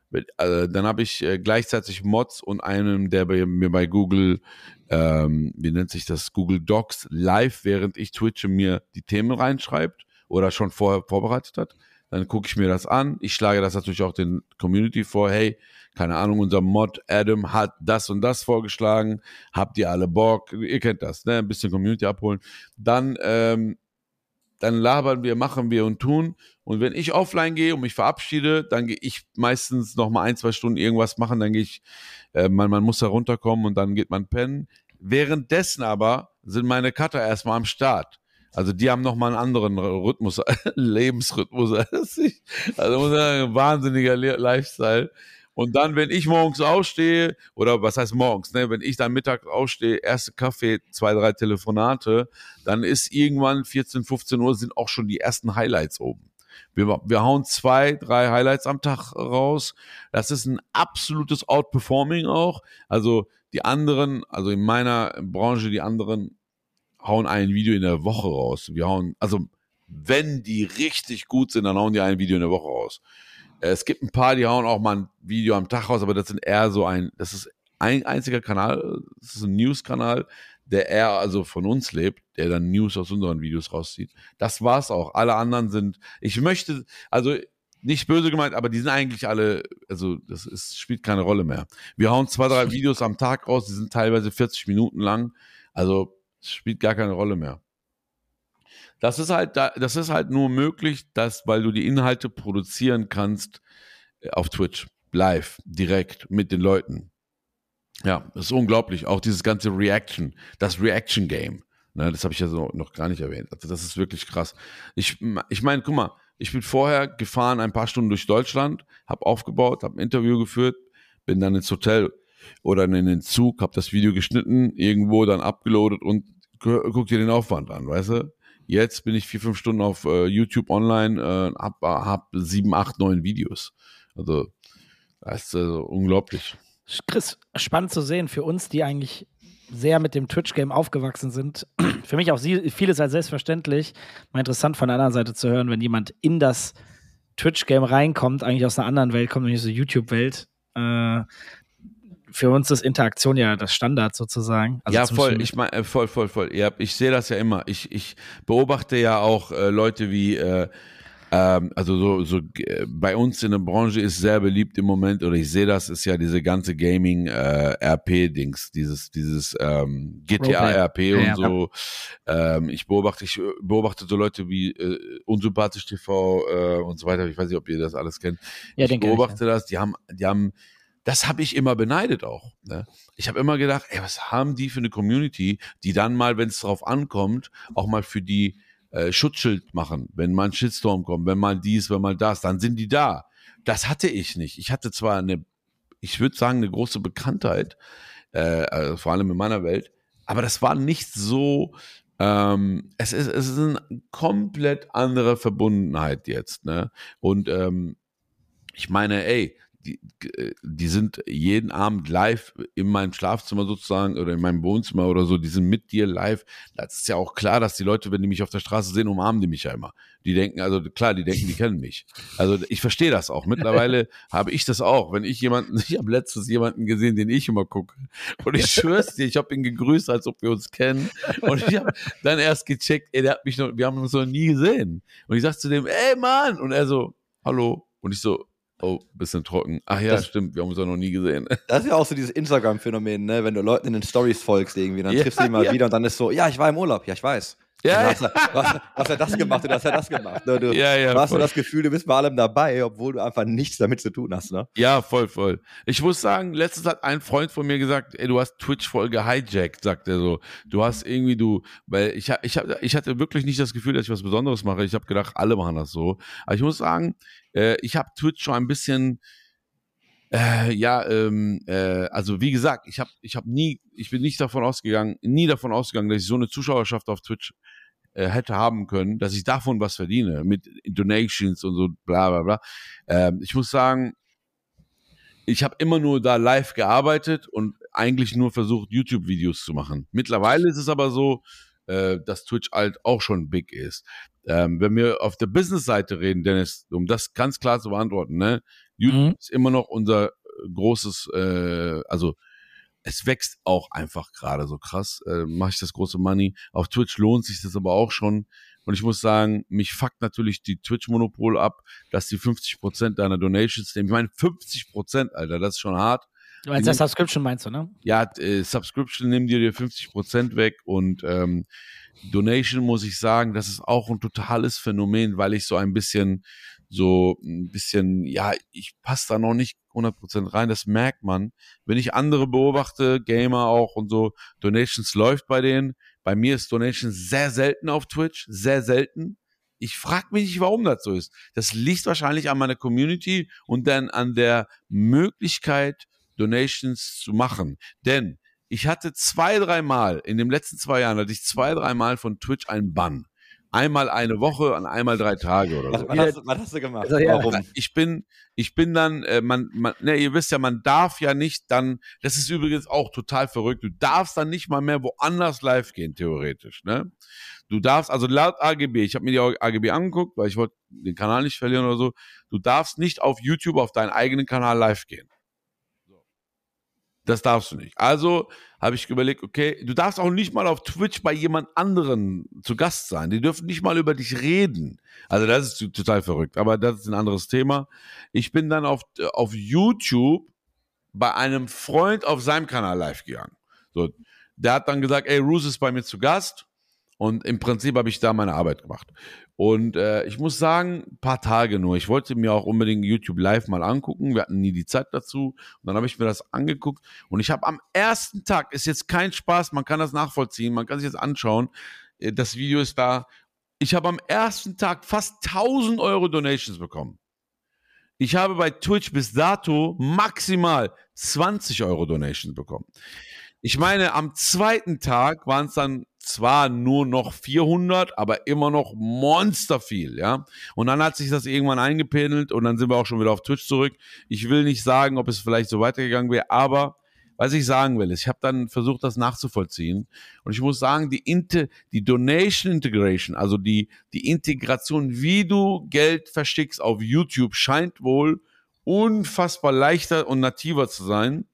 wenn- äh, dann habe ich äh, gleichzeitig Mods und einen, der bei, mir bei Google, ähm, wie nennt sich das, Google Docs live, während ich twitche, mir die Themen reinschreibt oder schon vorher vorbereitet hat. Dann gucke ich mir das an. Ich schlage das natürlich auch den Community vor. Hey, keine Ahnung, unser Mod Adam hat das und das vorgeschlagen. Habt ihr alle Bock? Ihr kennt das, ne? Ein bisschen Community abholen. Dann, ähm, dann labern wir, machen wir und tun. Und wenn ich offline gehe und mich verabschiede, dann gehe ich meistens noch mal ein, zwei Stunden irgendwas machen. Dann gehe ich, äh, man, man muss da runterkommen und dann geht man pennen. Währenddessen aber sind meine Cutter erstmal am Start. Also die haben noch mal einen anderen Rhythmus, Lebensrhythmus als ich. Also muss ich sagen, wahnsinniger Le- Lifestyle. Und dann, wenn ich morgens aufstehe, oder was heißt morgens, ne, wenn ich dann mittags aufstehe, erste Kaffee, zwei, drei Telefonate, dann ist irgendwann 14, 15 Uhr sind auch schon die ersten Highlights oben. Wir, wir hauen zwei, drei Highlights am Tag raus. Das ist ein absolutes Outperforming auch. Also die anderen, also in meiner Branche, die anderen hauen ein Video in der Woche raus. Wir hauen, also wenn die richtig gut sind, dann hauen die ein Video in der Woche raus. Äh, Es gibt ein paar, die hauen auch mal ein Video am Tag raus, aber das sind eher so ein, das ist ein einziger Kanal, das ist ein News-Kanal, der eher also von uns lebt, der dann News aus unseren Videos rauszieht. Das war's auch. Alle anderen sind, ich möchte, also nicht böse gemeint, aber die sind eigentlich alle, also das ist, spielt keine Rolle mehr. Wir hauen zwei, drei Videos am Tag raus, die sind teilweise 40 Minuten lang. Also es spielt gar keine Rolle mehr. Das ist halt, da- das ist halt nur möglich, dass, weil du die Inhalte produzieren kannst äh, auf Twitch, live, direkt mit den Leuten. Ja, das ist unglaublich. Auch dieses ganze Reaction, das Reaction Game. Ne, das habe ich ja so noch gar nicht erwähnt. Also das ist wirklich krass. Ich, ich meine, guck mal, ich bin vorher gefahren ein paar Stunden durch Deutschland, habe aufgebaut, habe ein Interview geführt, bin dann ins Hotel oder in den Zug, habe das Video geschnitten, irgendwo dann abgeloadet und gu- guck dir den Aufwand an, weißt du? Jetzt bin ich vier, fünf Stunden auf äh, YouTube online, äh, hab, hab sieben, acht, neun Videos. Also das ist also unglaublich. Chris, spannend zu sehen für uns, die eigentlich sehr mit dem Twitch-Game aufgewachsen sind. Für mich auch vieles als selbstverständlich. Mal interessant von der anderen Seite zu hören, wenn jemand in das Twitch-Game reinkommt, eigentlich aus einer anderen Welt kommt, nämlich der YouTube-Welt. Äh, für uns ist Interaktion ja das Standard sozusagen. Also ja, voll. zum- Ich meine, äh, voll, voll, voll. Ja, ich sehe das ja immer. Ich, ich beobachte ja auch äh, Leute wie, äh, ähm, also so, so äh, bei uns in der Branche ist sehr beliebt im Moment, oder ich sehe das, ist ja diese ganze Gaming äh, RP-Dings, dieses, dieses ähm, GTA Roleplay. RP Ja, und ja. so. Ähm, ich beobachte, ich äh, beobachte so Leute wie äh, Unsympathisch TV äh, und so weiter. Ich weiß nicht, ob ihr das alles kennt. ja, ich kenn ich, beobachte das, die haben, die haben, das habe ich immer beneidet auch. Ne? Ich habe immer gedacht, ey, was haben die für eine Community, die dann mal, wenn es drauf ankommt, auch mal für die äh, Schutzschild machen, wenn mal ein Shitstorm kommt, wenn mal dies, wenn mal das, dann sind die da. Das hatte ich nicht. Ich hatte zwar eine, ich würde sagen, eine große Bekanntheit, äh, äh, vor allem in meiner Welt, aber das war nicht so, ähm, es ist, es ist eine komplett andere Verbundenheit jetzt, ne? Und ähm, ich meine, ey, die, äh, die sind jeden Abend live in meinem Schlafzimmer sozusagen oder in meinem Wohnzimmer oder so, die sind mit dir live. Das ist ja auch klar, dass die Leute, wenn die mich auf der Straße sehen, umarmen die mich ja immer. Die denken, also klar, die denken, die kennen mich. Also ich verstehe das auch. Mittlerweile habe ich das auch. Wenn ich jemanden, ich habe letztens jemanden gesehen, den ich immer gucke. Und ich schwör's dir, ich habe ihn gegrüßt, als ob wir uns kennen. Und ich habe dann erst gecheckt, ey, der hat mich noch, wir haben uns noch nie gesehen. Und ich sag zu dem, ey Mann! Und er so, hallo. Und ich so, oh, bisschen trocken. Ach ja, Das- stimmt, wir haben uns ja noch nie gesehen. Das ist ja auch so dieses Instagram-Phänomen, ne? Wenn du Leuten in den Stories folgst irgendwie, dann Ja, triffst du die mal ja. wieder und dann ist so, ja, ich war im Urlaub, ja, ich weiß. Ja, dann hast, du, hast, hast ja das gemacht und hast ja das gemacht. Ne? Du, Ja, ja, du hast voll. das Gefühl, du bist bei allem dabei, obwohl du einfach nichts damit zu tun hast. Ne? Ja, voll, voll. Ich muss sagen, letztens hat ein Freund von mir gesagt, ey, du hast Twitch voll gehijackt, sagt er so. Du hast irgendwie du, weil ich ich hab, ich hatte wirklich nicht das Gefühl, dass ich was Besonderes mache. Ich habe gedacht, alle machen das so. Aber ich muss sagen, äh, ich habe Twitch schon ein bisschen äh, ja, ähm, äh, also wie gesagt, ich habe ich hab nie, ich bin nicht davon ausgegangen, nie davon ausgegangen, dass ich so eine Zuschauerschaft auf Twitch äh, hätte haben können, dass ich davon was verdiene mit Donations und so bla bla bla. Ähm, ich muss sagen, ich habe immer nur da live gearbeitet und eigentlich nur versucht, YouTube-Videos zu machen. Mittlerweile ist es aber so, äh, dass Twitch halt auch schon big ist. Ähm, wenn wir auf der Business-Seite reden, Dennis, um das ganz klar zu beantworten, ne, YouTube Mhm. ist immer noch unser äh, großes, äh, also es wächst auch einfach gerade so krass. Äh, Mache ich das große Money. Auf Twitch lohnt sich das aber auch schon. Und ich muss sagen, mich fuckt natürlich die Twitch-Monopol ab, dass die 50% deiner Donations nehmen. Ich meine, 50%, Alter, das ist schon hart. Du meinst das Subscription, meinst du, ne? Ja, äh, Subscription nehmen dir dir 50% weg und ähm, Donation muss ich sagen, das ist auch ein totales Phänomen, weil ich so ein bisschen so ein bisschen, ja, ich passe da noch nicht 100% rein, das merkt man. Wenn ich andere beobachte, Gamer auch und so, Donations läuft bei denen. Bei mir ist Donations sehr selten auf Twitch, sehr selten. Ich frage mich nicht, warum das so ist. Das liegt wahrscheinlich an meiner Community und dann an der Möglichkeit, Donations zu machen. Denn ich hatte zwei, dreimal, in den letzten zwei Jahren hatte ich zwei, dreimal von Twitch einen Bann. Einmal eine Woche und einmal drei Tage oder Was, so. was, hast, du- was hast du gemacht? Also, ja. Warum? Ich bin, ich bin dann, äh, man, man, ne, ihr wisst ja, man darf ja nicht dann, das ist übrigens auch total verrückt, du darfst dann nicht mal mehr woanders live gehen, theoretisch, ne? Du darfst, also laut AGB, ich habe mir die AGB angeguckt, weil ich wollte den Kanal nicht verlieren oder so, du darfst nicht auf YouTube auf deinen eigenen Kanal live gehen. Das darfst du nicht. Also habe ich überlegt, okay, du darfst auch nicht mal auf Twitch bei jemand anderen zu Gast sein. Die dürfen nicht mal über dich reden. Also das ist total verrückt, aber das ist ein anderes Thema. Ich bin dann auf, auf YouTube bei einem Freund auf seinem Kanal live gegangen. So, der hat dann gesagt, ey, Roos ist bei mir zu Gast. Und im Prinzip habe ich da meine Arbeit gemacht. Und äh, ich muss sagen, ein paar Tage nur. Ich wollte mir auch unbedingt YouTube Live mal angucken. Wir hatten nie die Zeit dazu. Und dann habe ich mir das angeguckt. Und ich habe am ersten Tag, ist jetzt kein Spaß, man kann das nachvollziehen, man kann sich jetzt anschauen. Äh, Das Video ist da. Ich habe am ersten Tag fast 1000 Euro Donations bekommen. Ich habe bei Twitch bis dato maximal 20 Euro Donations bekommen. Ich meine, am zweiten Tag waren es dann zwar nur noch 400, aber immer noch monster viel, ja. Und dann hat sich das irgendwann eingependelt und dann sind wir auch schon wieder auf Twitch zurück. Ich will nicht sagen, ob es vielleicht so weitergegangen wäre, aber was ich sagen will, ist, ich habe dann versucht, das nachzuvollziehen. Und ich muss sagen, die, Inte die Donation Integration, also die, die Integration, wie du Geld verschickst auf YouTube, scheint wohl unfassbar leichter und nativer zu sein.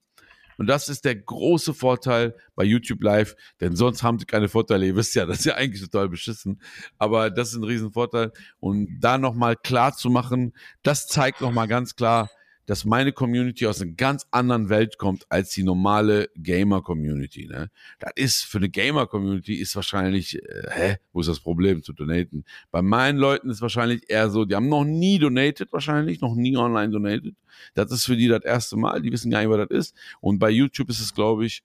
Und das ist der große Vorteil bei YouTube Live, denn sonst haben sie keine Vorteile. Ihr wisst ja, das ist ja eigentlich total beschissen. Aber das ist ein Riesenvorteil. Und da nochmal klar zu machen, das zeigt nochmal ganz klar, dass meine Community aus einer ganz anderen Welt kommt als die normale Gamer-Community. Ne? Das ist für eine Gamer-Community ist wahrscheinlich, äh, hä, wo ist das Problem zu donaten? Bei meinen Leuten ist wahrscheinlich eher so, die haben noch nie donated wahrscheinlich, noch nie online donated. Das ist für die das erste Mal, die wissen gar nicht, was das ist. Und bei YouTube ist es, glaube ich,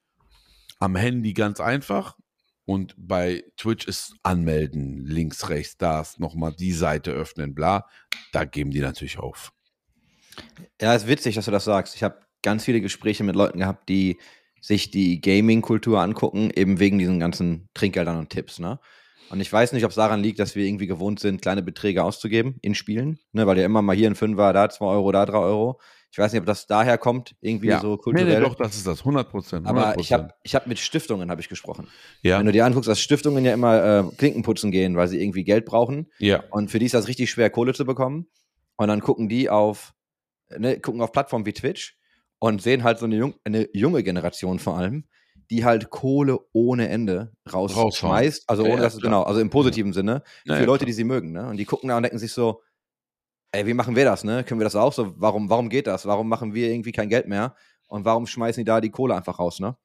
am Handy ganz einfach. Und bei Twitch ist anmelden, links, rechts, das, nochmal die Seite öffnen, bla. Da geben die natürlich auf. Ja, ist witzig, dass du das sagst. Ich habe ganz viele Gespräche mit Leuten gehabt, die sich die Gaming-Kultur angucken, eben wegen diesen ganzen Trinkgeldern und Tipps, ne? Und ich weiß nicht, ob es daran liegt, dass wir irgendwie gewohnt sind, kleine Beträge auszugeben in Spielen, ne? Weil ja immer mal hier ein Fünfer, da zwei Euro, da drei Euro. Ich weiß nicht, ob das daher kommt, irgendwie so Nee, kulturell. nee, doch, das ist das, 100 Prozent. Aber ich habe ich hab mit Stiftungen habe ich gesprochen. ja, Wenn du dir anguckst, dass Stiftungen ja immer äh, Klinken putzen gehen, weil sie irgendwie Geld brauchen. ja, Und für die ist das richtig schwer, Kohle zu bekommen. Und dann gucken die auf, ne, gucken auf Plattformen wie Twitch und sehen halt so eine, jung, eine junge Generation vor allem, die halt Kohle ohne Ende rausschmeißt. Also ohne ja, dass genau, also im positiven Sinne, Ja, für ja, Leute, die sie mögen, ne? Und die gucken da und denken sich so, ey, wie machen wir das, ne? Können wir das auch so? Warum, warum geht das? Warum machen wir irgendwie kein Geld mehr? Und warum schmeißen die da die Kohle einfach raus, ne?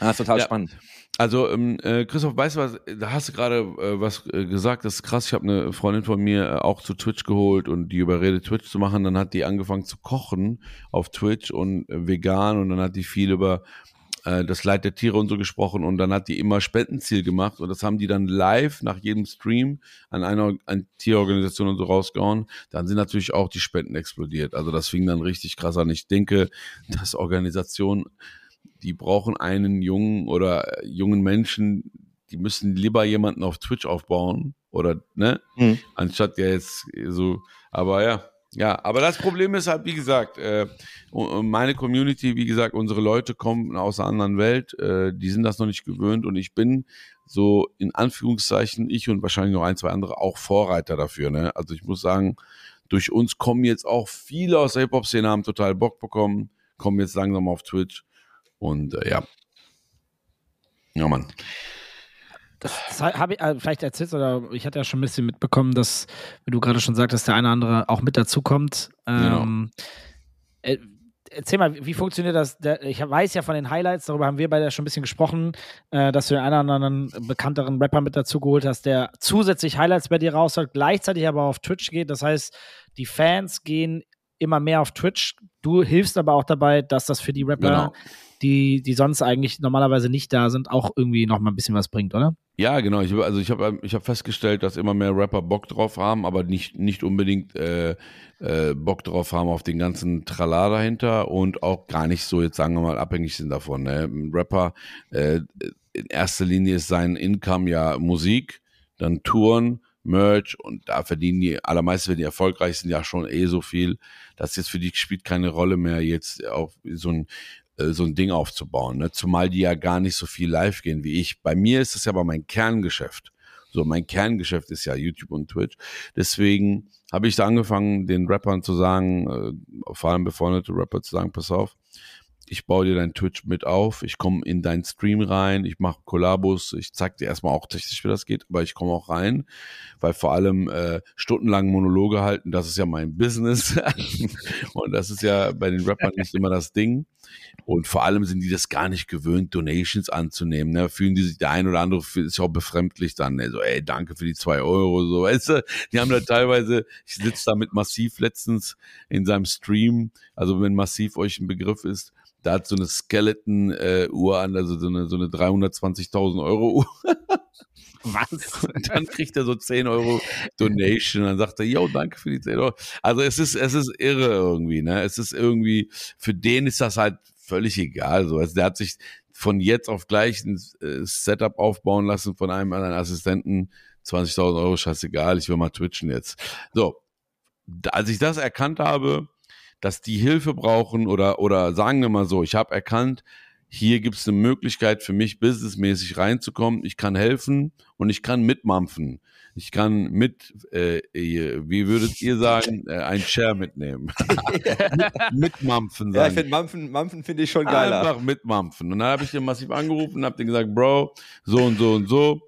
Das ist total Ja. spannend. Also, ähm, äh, Christoph, weißt du was, da hast du gerade äh, was äh, gesagt, das ist krass. Ich habe eine Freundin von mir äh, auch zu Twitch geholt und die überredet, Twitch zu machen. Dann hat die angefangen zu kochen auf Twitch und äh, vegan und dann hat die viel über äh, das Leid der Tiere und so gesprochen und dann hat die immer Spendenziel gemacht und das haben die dann live nach jedem Stream an einer an Tierorganisation und so rausgehauen. Dann sind natürlich auch die Spenden explodiert. Also das fing dann richtig krass an. Ich denke, dass Organisationen die brauchen einen jungen oder äh, jungen Menschen, die müssen lieber jemanden auf Twitch aufbauen oder ne, Mhm. anstatt ja jetzt so, aber ja, ja, aber das Problem ist halt, wie gesagt, äh, meine Community, wie gesagt, unsere Leute kommen aus einer anderen Welt, äh, die sind das noch nicht gewöhnt und ich bin so in Anführungszeichen, ich und wahrscheinlich noch ein, zwei andere auch Vorreiter dafür, ne? Also ich muss sagen, durch uns kommen jetzt auch viele aus der Hip-Hop-Szene, haben total Bock bekommen, kommen jetzt langsam auf Twitch und äh, ja. Ja, Mann. Das, das habe ich äh, vielleicht erzählt oder ich hatte ja schon ein bisschen mitbekommen, dass, wie du gerade schon sagtest, der eine oder andere auch mit dazukommt. Ähm, äh, erzähl mal, wie funktioniert das? Ich weiß ja von den Highlights, darüber haben wir beide schon ein bisschen gesprochen, äh, dass du den einen oder anderen bekannteren Rapper mit dazu geholt hast, der zusätzlich Highlights bei dir rausholt, gleichzeitig aber auf Twitch geht. Das heißt, die Fans gehen immer mehr auf Twitch. Du hilfst aber auch dabei, dass das für die Rapper, Genau. Die, die sonst eigentlich normalerweise nicht da sind, auch irgendwie noch mal ein bisschen was bringt, oder? Ja, genau. Ich, also ich habe ich hab festgestellt, dass immer mehr Rapper Bock drauf haben, aber nicht, nicht unbedingt äh, äh, Bock drauf haben auf den ganzen Trala dahinter und auch gar nicht so, jetzt sagen wir mal, abhängig sind davon. Ne? Ein Rapper, äh, in erster Linie ist sein Income ja Musik, dann Touren, Merch und da verdienen die allermeisten, wenn die erfolgreich sind, ja schon eh so viel. Das jetzt für die spielt keine Rolle mehr, jetzt auf so ein so ein Ding aufzubauen. Ne? Zumal die ja gar nicht so viel live gehen wie ich. Bei mir ist das ja aber mein Kerngeschäft. So, mein Kerngeschäft ist ja YouTube und Twitch. Deswegen habe ich da angefangen, den Rappern zu sagen, äh, vor allem befreundete Rapper zu sagen, pass auf, ich baue dir dein Twitch mit auf, ich komme in deinen Stream rein, ich mache Kollabos, ich zeig dir erstmal auch technisch, wie das geht, aber ich komme auch rein, weil vor allem äh, stundenlang Monologe halten, das ist ja mein Business und das ist ja bei den Rappern nicht immer das Ding und vor allem sind die das gar nicht gewöhnt, Donations anzunehmen, ne? fühlen die sich, der ein oder andere fühlt sich auch befremdlich dann, ne? so ey, danke für die zwei Euro, so, weißt du, die haben da teilweise, ich sitze da mit Massiv letztens in seinem Stream, also wenn Massiv euch ein Begriff ist, da hat so eine Skeleton-Uhr an, also so eine, so eine 320.000 Euro Uhr. Was? Und dann kriegt er so 10 Euro Donation. Dann sagt er, yo, danke für die 10 Euro. Also es ist, es ist irre irgendwie, ne? Es ist irgendwie, für den ist das halt völlig egal. So. Also der hat sich von jetzt auf gleich ein äh, Setup aufbauen lassen von einem anderen Assistenten. 20.000 Euro, scheißegal, ich will mal twitchen jetzt. So, als ich das erkannt habe, dass die Hilfe brauchen oder, oder sagen wir mal so, ich habe erkannt, hier gibt es eine Möglichkeit für mich, businessmäßig reinzukommen. Ich kann helfen und ich kann mitmampfen. Ich kann mit, äh, wie würdet ihr sagen, äh, ein Share mitnehmen. mitmampfen Ja, sagen. ich finde Mampfen, Mampfen finde ich schon geiler. Einfach mitmampfen. Und dann habe ich den massiv angerufen und habe den gesagt, Bro, so und so und so.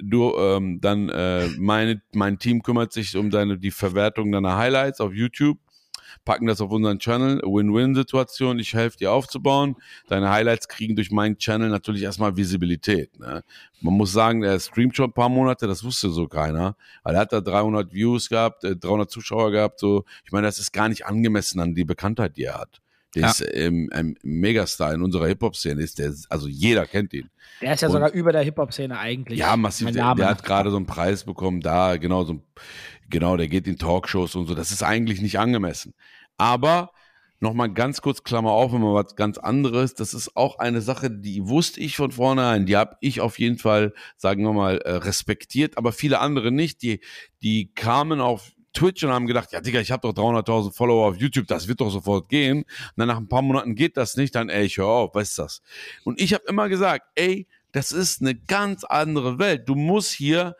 Du, ähm, dann äh, meine, mein Team kümmert sich um deine die Verwertung deiner Highlights auf YouTube, packen das auf unseren Channel, Win-Win-Situation. Ich helfe dir aufzubauen. Deine Highlights kriegen durch meinen Channel natürlich erstmal Visibilität. Ne? Man muss sagen, der streamt schon ein paar Monate, das wusste so keiner. Weil er hat da 300 Views gehabt, äh, 300 Zuschauer gehabt. So, ich meine, das ist gar nicht angemessen an die Bekanntheit, die er hat. Der Ja. ist ähm, ein Megastar in unserer Hip-Hop-Szene. Ist der, also jeder kennt ihn. Der ist ja Und- sogar über der Hip-Hop-Szene eigentlich. Ja, massiv. Der, der hat gerade so einen Preis bekommen, da, genau, so, genau, der geht in Talkshows und so. Das ist eigentlich nicht angemessen. Aber nochmal ganz kurz Klammer auf, wenn man was ganz anderes, das ist auch eine Sache, die wusste ich von vornherein, die habe ich auf jeden Fall, sagen wir mal, äh, respektiert, aber viele andere nicht, die, die kamen auf Twitch und haben gedacht, ja Digga, ich habe doch 300.000 Follower auf YouTube, das wird doch sofort gehen. Und dann nach ein paar Monaten geht das nicht, dann ey, ich hör auf, weißt du das. Und ich habe immer gesagt, ey, das ist eine ganz andere Welt. Du musst hier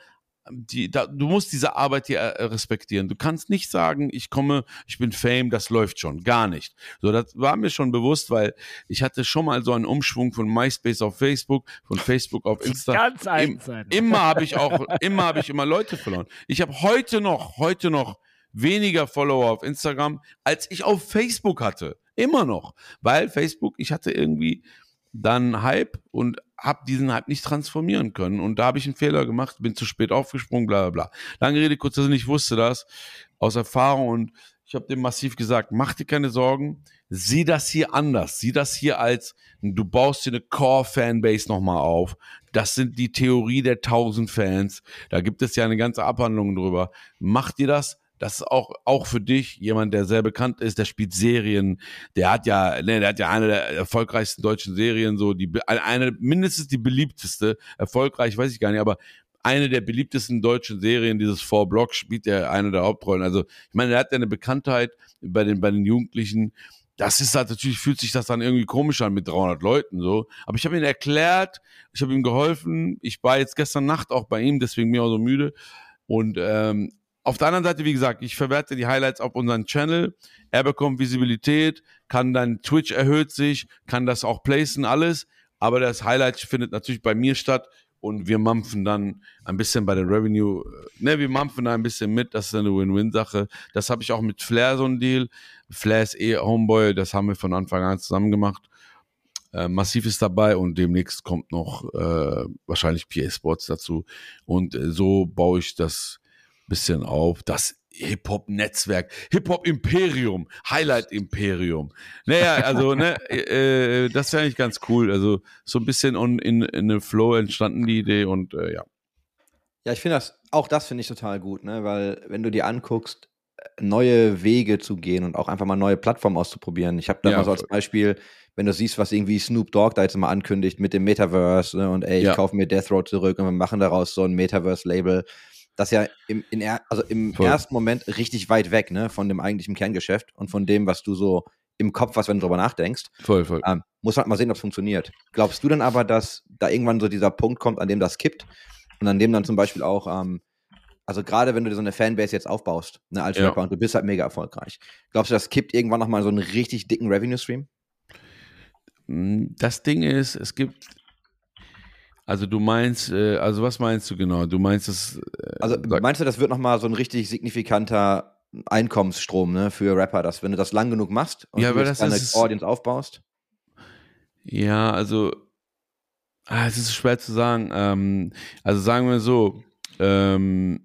die, da, du musst diese Arbeit hier äh, respektieren. Du kannst nicht sagen, ich komme, ich bin Fame, das läuft schon. Gar nicht. So, das war mir schon bewusst, weil ich hatte schon mal so einen Umschwung von MySpace auf Facebook, von Facebook auf Insta. Ganz Im, immer habe ich auch, immer habe ich immer Leute verloren. Ich habe heute noch, heute noch weniger Follower auf Instagram, als ich auf Facebook hatte. Immer noch. Weil Facebook, ich hatte irgendwie dann Hype und habe diesen Hype nicht transformieren können. Und da habe ich einen Fehler gemacht, bin zu spät aufgesprungen, bla bla bla. Lange Rede, kurzer Sinn, ich wusste das aus Erfahrung und ich habe dem massiv gesagt, mach dir keine Sorgen, sieh das hier anders, sieh das hier als, du baust dir eine Core-Fanbase nochmal auf. Das sind die Theorie der tausend Fans. Da gibt es ja eine ganze Abhandlung drüber. Mach dir das, das ist auch, auch für dich, jemand, der sehr bekannt ist, der spielt Serien, der hat ja, ne, der hat ja eine der erfolgreichsten deutschen Serien, so die eine, mindestens die beliebteste, erfolgreich, weiß ich gar nicht, aber eine der beliebtesten deutschen Serien, dieses Four Block, spielt er eine der Hauptrollen. Also, ich meine, er hat ja eine Bekanntheit bei den, bei den Jugendlichen. Das ist halt, natürlich fühlt sich das dann irgendwie komisch an mit 300 Leuten, so. Aber ich habe ihm erklärt, ich habe ihm geholfen. Ich war jetzt gestern Nacht auch bei ihm, deswegen bin ich auch so müde. Und, ähm, auf der anderen Seite, wie gesagt, ich verwerte die Highlights auf unseren Channel. Er bekommt Visibilität, kann dann Twitch erhöht sich, kann das auch placen, alles. Aber das Highlight findet natürlich bei mir statt und wir mampfen dann ein bisschen bei der Revenue. äh, Ne, wir mampfen da ein bisschen mit. Das ist eine Win-Win-Sache. Das habe ich auch mit Flair so ein Deal. Flair ist eh Homeboy, das haben wir von Anfang an zusammen gemacht. Äh, Massiv ist dabei und demnächst kommt noch äh, wahrscheinlich PA Sports dazu. Und äh, so baue ich das bisschen auf. Das Hip-Hop-Netzwerk, Hip-Hop-Imperium, Highlight-Imperium. Naja, also, ne, äh, das wäre eigentlich ganz cool. Also, so ein bisschen on, in, in einem Flow entstanden die Idee und äh, ja. Ja, ich finde das, auch das finde ich total gut, ne? Weil wenn du dir anguckst, äh, neue Wege zu gehen und auch einfach mal neue Plattformen auszuprobieren. Ich habe da Ja, mal so als. Beispiel, wenn du siehst, was irgendwie Snoop Dogg da jetzt mal ankündigt mit dem Metaverse ne? und ey, ich Ja. kaufe mir Death Row zurück und wir machen daraus so ein Metaverse-Label. Das ja im, in also im Voll. ersten Moment richtig weit weg, ne, von dem eigentlichen Kerngeschäft und von dem, was du so im Kopf hast, wenn du drüber nachdenkst. Voll, voll. Ähm, muss halt mal sehen, ob es funktioniert. Glaubst du denn aber, dass da irgendwann so dieser Punkt kommt, an dem das kippt und an dem dann zum Beispiel auch, ähm, also gerade wenn du dir so eine Fanbase jetzt aufbaust, ne, als Ja. Rapper und du bist halt mega erfolgreich, glaubst du, das kippt irgendwann nochmal so einen richtig dicken Revenue-Stream? Hm, Das Ding ist, es gibt, also du meinst, äh, also was meinst du genau? Du meinst es, äh, Also meinst du, das wird nochmal so ein richtig signifikanter Einkommensstrom ne, für Rapper, dass wenn du das lang genug machst und Ja, du das deine ist- Audience aufbaust? Ja, also ah, es ist schwer zu sagen. Ähm, also sagen wir so, ähm,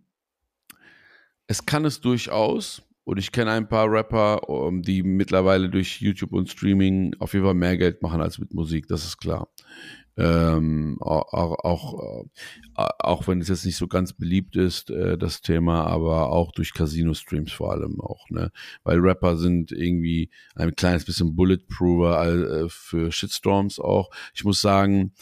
es kann es durchaus. Und ich kenne ein paar Rapper, um, die mittlerweile durch YouTube und Streaming auf jeden Fall mehr Geld machen als mit Musik, das ist klar. Ähm, auch, auch, äh, auch wenn es jetzt nicht so ganz beliebt ist, äh, das Thema, aber auch durch Casino-Streams vor allem auch, ne? Weil Rapper sind irgendwie ein kleines bisschen bulletproofer äh, für Shitstorms auch. Ich muss sagen,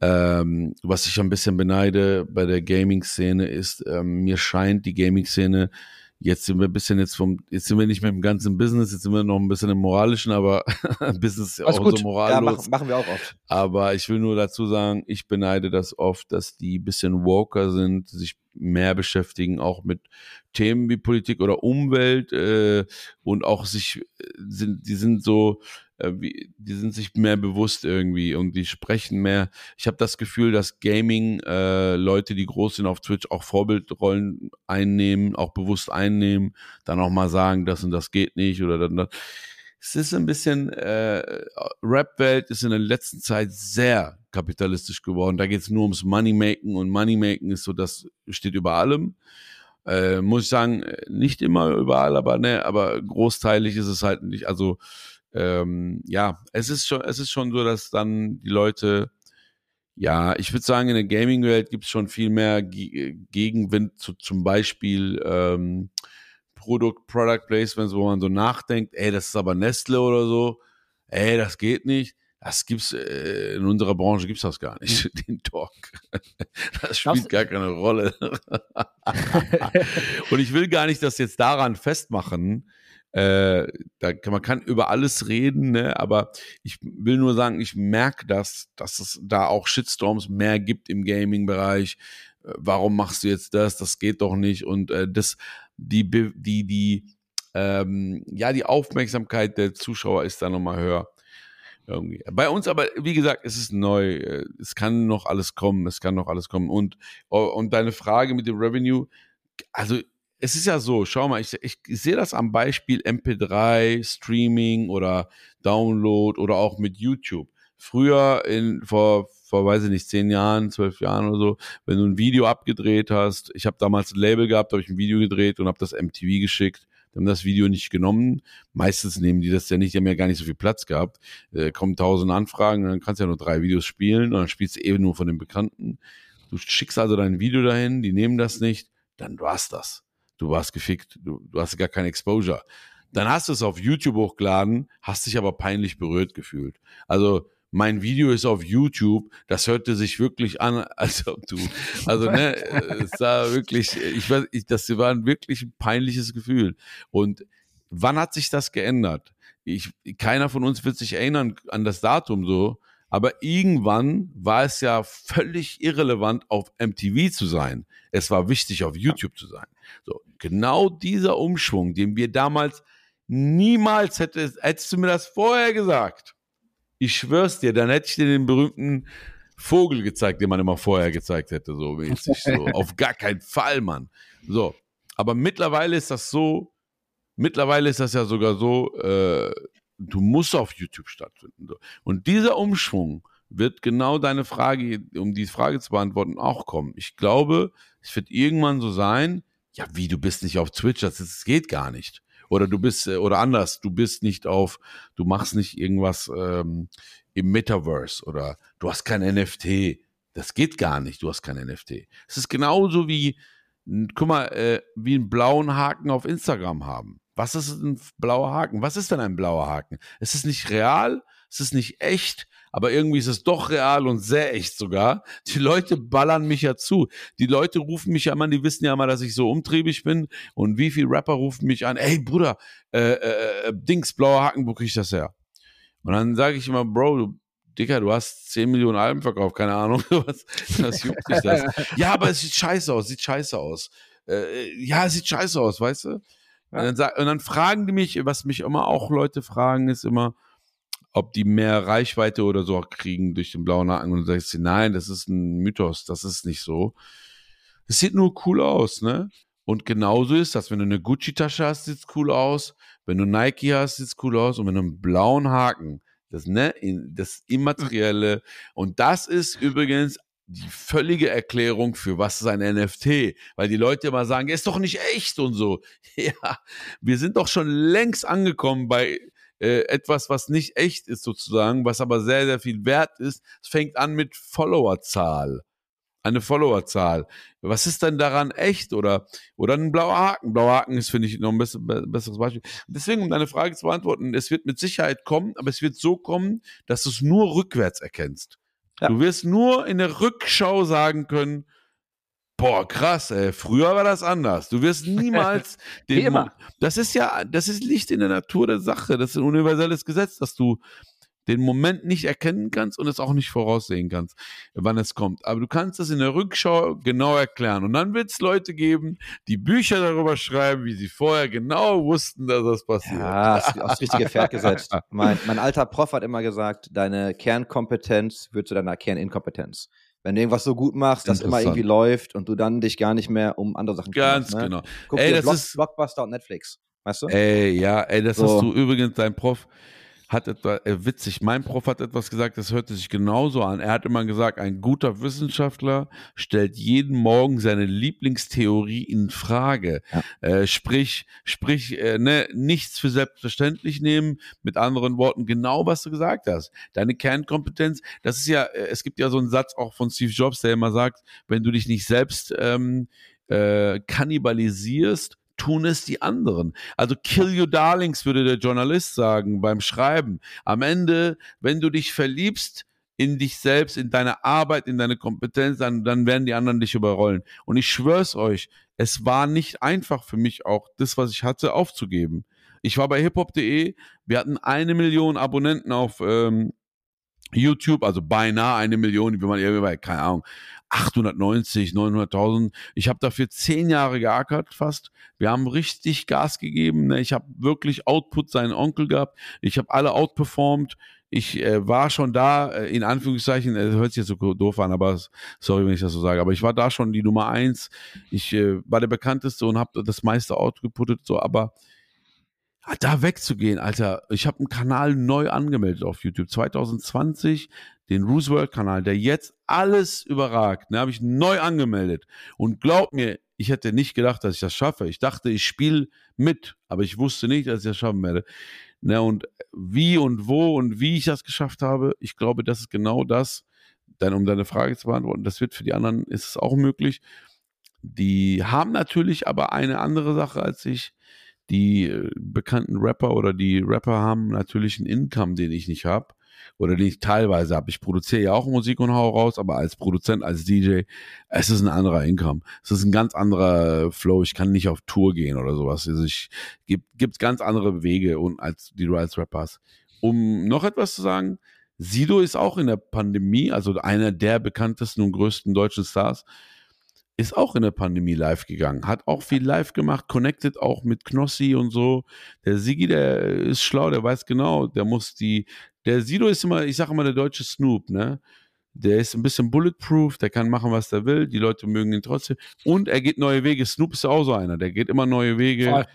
ähm, was ich ein bisschen beneide bei der Gaming-Szene ist, ähm, mir scheint die Gaming-Szene, jetzt sind wir ein bisschen jetzt vom, jetzt sind wir nicht mehr im ganzen Business, jetzt sind wir noch ein bisschen im Moralischen, aber Business ist ja auch gut. so Ja, morallos. machen, machen wir auch oft. Aber ich will nur dazu sagen, ich beneide das oft, dass die ein bisschen woker sind, sich mehr beschäftigen, auch mit Themen wie Politik oder Umwelt äh, und auch sich äh, sind, die sind so, wie, die sind sich mehr bewusst irgendwie und die sprechen mehr. Ich habe das Gefühl, dass Gaming äh, die groß sind auf Twitch, auch Vorbildrollen einnehmen, auch bewusst einnehmen, dann auch mal sagen, das und das geht nicht oder dann das. Es ist ein bisschen, äh, Rap-Welt ist in der letzten Zeit sehr kapitalistisch geworden. Da geht es nur ums Moneymaken und Moneymaken ist so, das steht über allem. Äh, muss ich sagen, äh, nicht immer überall, aber ne, aber großteilig ist es halt nicht. Also ähm, ja, es ist schon, es ist schon so, dass dann die Leute, ja, ich würde sagen, in der Gaming-Welt gibt es schon viel mehr Ge Gegenwind zu zum Beispiel ähm, Produkt, Product Placements, wo man so nachdenkt, ey, das ist aber Nestle oder so, ey, das geht nicht. Das gibt's äh, in unserer Branche gibt's das gar nicht, den Talk. Das spielt gar keine Rolle. Und ich will gar nicht das jetzt daran festmachen. Äh, da kann, man kann über alles reden, ne? aber ich will nur sagen, ich merke das, dass es da auch Shitstorms mehr gibt im Gaming-Bereich. Äh, Warum machst du jetzt das? Das geht doch nicht. Und äh, das, die, die, die, ähm, ja, die Aufmerksamkeit der Zuschauer ist da nochmal höher. Irgendwie. Bei uns aber, wie gesagt, es ist neu. Äh, Es kann noch alles kommen. Es kann noch alles kommen. Und, oh, und deine Frage mit dem Revenue, also es ist ja so, schau mal, ich, ich, sehe das am Beispiel MP3, Streaming oder Download oder auch mit YouTube. Früher, in, vor, vor, weiß ich nicht, zehn Jahren, zwölf Jahren oder so, wenn du ein Video abgedreht hast, ich habe damals ein Label gehabt, habe ich ein Video gedreht und habe das MTV geschickt, die haben das Video nicht genommen. Meistens nehmen die das ja nicht, die haben ja gar nicht so viel Platz gehabt. Äh, kommen tausend Anfragen, dann kannst du ja nur drei Videos spielen und dann spielst du eben nur von den Bekannten. Du schickst also dein Video dahin, die nehmen das nicht, dann war's das. Du warst gefickt, du, du hast gar kein Exposure. Dann hast du es auf YouTube hochgeladen, hast dich aber peinlich berührt gefühlt. Also mein Video ist auf YouTube, das hörte sich wirklich an, als ob du, also ne, es war wirklich, ich weiß, ich, das war ein wirklich ein peinliches Gefühl. Und wann hat sich das geändert? Ich, keiner von uns wird sich erinnern an das Datum so, aber irgendwann war es ja völlig irrelevant, auf MTV zu sein. Es war wichtig, auf YouTube zu sein. So, genau dieser Umschwung, den wir damals niemals hätte, hättest du mir das vorher gesagt. Ich schwör's dir, dann hätte ich dir den berühmten Vogel gezeigt, den man immer vorher gezeigt hätte, so mäßig. So. Auf gar keinen Fall, Mann. So. Aber mittlerweile ist das so, mittlerweile ist das ja sogar so, äh, du musst auf YouTube stattfinden. Und dieser Umschwung wird genau deine Frage, um die Frage zu beantworten, auch kommen. Ich glaube, es wird irgendwann so sein, ja, wie, du bist nicht auf Twitch, das, das geht gar nicht. Oder du bist, äh, oder anders, du bist nicht auf, du machst nicht irgendwas ähm, im Metaverse oder du hast kein NFT. Das geht gar nicht, du hast kein NFT. Es ist genauso wie, guck mal, äh, wie einen blauen Haken auf Instagram haben. Was ist ein blauer Haken? Was ist denn ein blauer Haken? Es ist nicht real, es ist nicht echt, aber irgendwie ist es doch real und sehr echt sogar. Die Leute ballern mich ja zu. Die Leute rufen mich ja immer, die wissen ja immer, dass ich so umtriebig bin. Und wie viele Rapper rufen mich an, ey Bruder, äh, äh, äh, Dings, blauer Haken, wo krieg ich das her? Und dann sage ich immer, Bro, du, Dicker, du hast 10 Millionen Alben verkauft, keine Ahnung, was, was juckt dich das? ja, aber es sieht scheiße aus, sieht scheiße aus. Äh, ja, es sieht scheiße aus, weißt du? Und, dann sag, und dann fragen die mich, was mich immer auch Leute fragen, ist immer, ob die mehr Reichweite oder so kriegen durch den blauen Haken und du sagst, nein, das ist ein Mythos, das ist nicht so. Es sieht nur cool aus, ne? Und genauso ist das, wenn du eine Gucci-Tasche hast, sieht's cool aus. Wenn du Nike hast, sieht's cool aus. Und wenn du einen blauen Haken, das, ne, das Immaterielle. Und das ist übrigens die völlige Erklärung für was ist ein NFT. Weil die Leute immer sagen, ist doch nicht echt und so. Ja, wir sind doch schon längst angekommen bei äh, etwas, was nicht echt ist sozusagen, was aber sehr, sehr viel wert ist. Es fängt an mit Followerzahl. Eine Followerzahl. Was ist denn daran echt oder, oder ein blauer Haken? Blauer Haken ist, finde ich, noch ein be- besseres Beispiel. Deswegen, um deine Frage zu beantworten, es wird mit Sicherheit kommen, aber es wird so kommen, dass du es nur rückwärts erkennst. Ja. Du wirst nur in der Rückschau sagen können, boah, krass, ey, früher war das anders. Du wirst niemals den immer. Mo- Das ist ja, das ist Licht in der Natur der Sache. Das ist ein universelles Gesetz, dass du den Moment nicht erkennen kannst und es auch nicht voraussehen kannst, wann es kommt. Aber du kannst es in der Rückschau genau erklären. Und dann wird es Leute geben, die Bücher darüber schreiben, wie sie vorher genau wussten, dass das passiert. Ja, aufs richtige Pferd gesetzt. Mein, mein alter Prof hat immer gesagt, deine Kernkompetenz wird zu deiner Kerninkompetenz. Wenn du irgendwas so gut machst, dass immer irgendwie läuft und du dann dich gar nicht mehr um andere Sachen Ganz kümmerst, ne? genau. Guck Ey, dir das Block, ist- Blockbuster und Netflix. Weißt du? Ey, ja, ey, das So. hast du übrigens, dein Prof hat etwa, äh, witzig, mein Prof hat etwas gesagt, das hörte sich genauso an. Er hat immer gesagt, ein guter Wissenschaftler stellt jeden Morgen seine Lieblingstheorie in Frage. Äh, sprich, sprich, äh, ne, nichts für selbstverständlich nehmen. Mit anderen Worten, genau was du gesagt hast. Deine Kernkompetenz, das ist ja, äh, es gibt ja so einen Satz auch von Steve Jobs, der immer sagt, wenn du dich nicht selbst ähm, äh, kannibalisierst, tun es die anderen. Also kill your darlings, würde der Journalist sagen beim Schreiben. Am Ende, wenn du dich verliebst in dich selbst, in deine Arbeit, in deine Kompetenz, dann, dann werden die anderen dich überrollen. Und ich schwör's euch, es war nicht einfach für mich auch, das, was ich hatte, aufzugeben. Ich war bei hiphop.de, wir hatten eine Million Abonnenten auf ähm, YouTube, also beinahe eine Million, wie man irgendwie, keine Ahnung, 890, 900.000. Ich habe dafür zehn Jahre geackert fast. Wir haben richtig Gas gegeben. Ne? Ich habe wirklich Output seinen Onkel gehabt. Ich habe alle outperformed. Ich äh, war schon da, äh, in Anführungszeichen, äh, hört sich jetzt so doof an, aber sorry, wenn ich das so sage, aber ich war da schon die Nummer eins. Ich äh, war der bekannteste und habe das meiste outgeputtet, so, aber da wegzugehen, Alter. Ich habe einen Kanal neu angemeldet auf YouTube 2020, den Roosevelt-Kanal, der jetzt alles überragt. Ne, habe ich neu angemeldet. Und glaub mir, ich hätte nicht gedacht, dass ich das schaffe. Ich dachte, ich spiele mit, aber ich wusste nicht, dass ich das schaffen werde. Ne, und wie und wo und wie ich das geschafft habe, ich glaube, das ist genau das. Dann, um deine Frage zu beantworten, das wird für die anderen, ist es auch möglich. Die haben natürlich aber eine andere Sache als ich die äh, bekannten Rapper oder die Rapper haben natürlich einen Income, den ich nicht habe oder den ich teilweise habe. Ich produziere ja auch Musik und hau raus, aber als Produzent, als DJ, es ist ein anderer Income. Es ist ein ganz anderer Flow. Ich kann nicht auf Tour gehen oder sowas. Also ich gibt ganz andere Wege und als die du als Rapper hast. Um noch etwas zu sagen, Sido ist auch in der Pandemie, also einer der bekanntesten und größten deutschen Stars, ist auch in der Pandemie live gegangen, hat auch viel live gemacht, connected auch mit Knossi und so. Der Sigi, der ist schlau, der weiß genau, der muss die, der Sido ist immer, ich sage immer der deutsche Snoop, ne? Der ist ein bisschen bulletproof, der kann machen, was der will, die Leute mögen ihn trotzdem. Und er geht neue Wege. Snoop ist auch so einer, der geht immer neue Wege. Voll.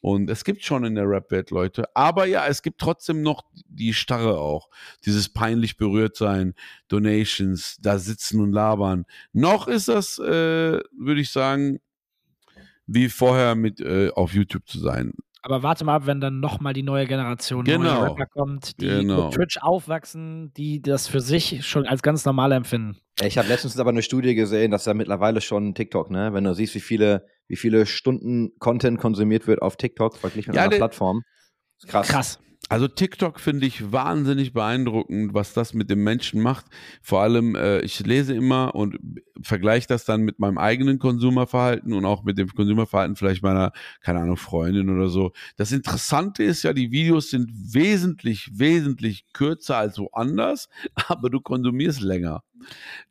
Und es gibt schon in der Rap-Welt Leute. Aber ja, es gibt trotzdem noch die Starre auch. Dieses peinlich berührt sein, Donations, da sitzen und labern. Noch ist das, äh, würde ich sagen, wie vorher mit äh, auf YouTube zu sein. Aber warte mal ab, wenn dann nochmal die neue Generation Genau. Rapper kommt, die Genau. mit Twitch aufwachsen, die das für sich schon als ganz normal empfinden. Ich habe letztens aber eine Studie gesehen, dass ja mittlerweile schon TikTok, ne? Wenn du siehst, wie viele, wie viele Stunden Content konsumiert wird auf TikTok, verglichen mit Ja, einer Plattform. Ist krass. Krass. Also TikTok finde ich wahnsinnig beeindruckend, was das mit dem Menschen macht. Vor allem, äh, ich lese immer und vergleiche das dann mit meinem eigenen Konsumerverhalten und auch mit dem Konsumerverhalten vielleicht meiner, keine Ahnung, Freundin oder so. Das Interessante ist ja, die Videos sind wesentlich, wesentlich kürzer als woanders, aber du konsumierst länger.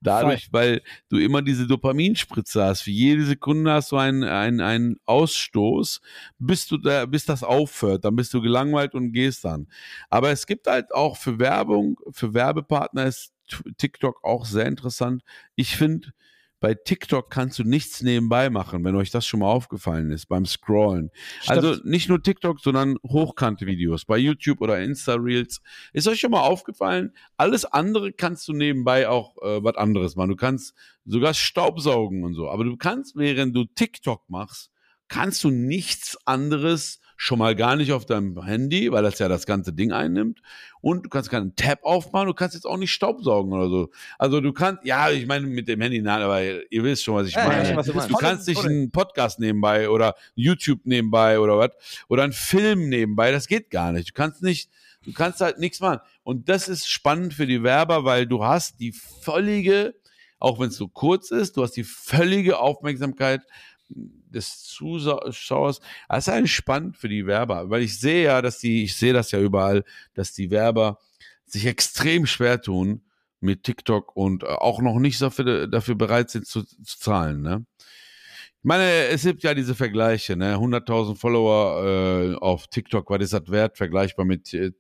Dadurch, weil du immer diese Dopaminspritze hast. Für jede Sekunde hast du einen, einen, einen Ausstoß, bis du da, bis das aufhört. Dann bist du gelangweilt und gehst dann. Aber es gibt halt auch für Werbung, für Werbepartner ist TikTok auch sehr interessant. Ich finde, bei TikTok kannst du nichts nebenbei machen, wenn euch das schon mal aufgefallen ist beim Scrollen. Stimmt. Also nicht nur TikTok, sondern hochkante Videos bei YouTube oder Insta Reels. Ist euch schon mal aufgefallen? Alles andere kannst du nebenbei auch äh, was anderes machen. Du kannst sogar Staubsaugen und so. Aber du kannst, während du TikTok machst, kannst du nichts anderes schon mal gar nicht auf deinem Handy, weil das ja das ganze Ding einnimmt. Und du kannst keinen Tab aufmachen, du kannst jetzt auch nicht Staubsaugen oder so. Also du kannst, ja, ich meine mit dem Handy, nein, aber ihr wisst schon, was ich Ja, ja, meine. schon, was du du kannst nicht einen Podcast nebenbei oder YouTube nebenbei oder was oder einen Film nebenbei, das geht gar nicht. Du kannst nicht, du kannst halt nichts machen. Und das ist spannend für die Werber, weil du hast die völlige, auch wenn es so kurz ist, du hast die völlige Aufmerksamkeit des Zuschauers. Das ist eigentlich spannend für die Werber, weil ich sehe ja, dass die, ich sehe das ja überall, dass die Werber sich extrem schwer tun mit TikTok und äh, auch noch nicht dafür, dafür bereit sind zu, zu zahlen. Ne? Ich meine, es gibt ja diese Vergleiche, ne? 100.000 Follower äh, auf TikTok, was ist das wert? Vergleichbar mit, äh,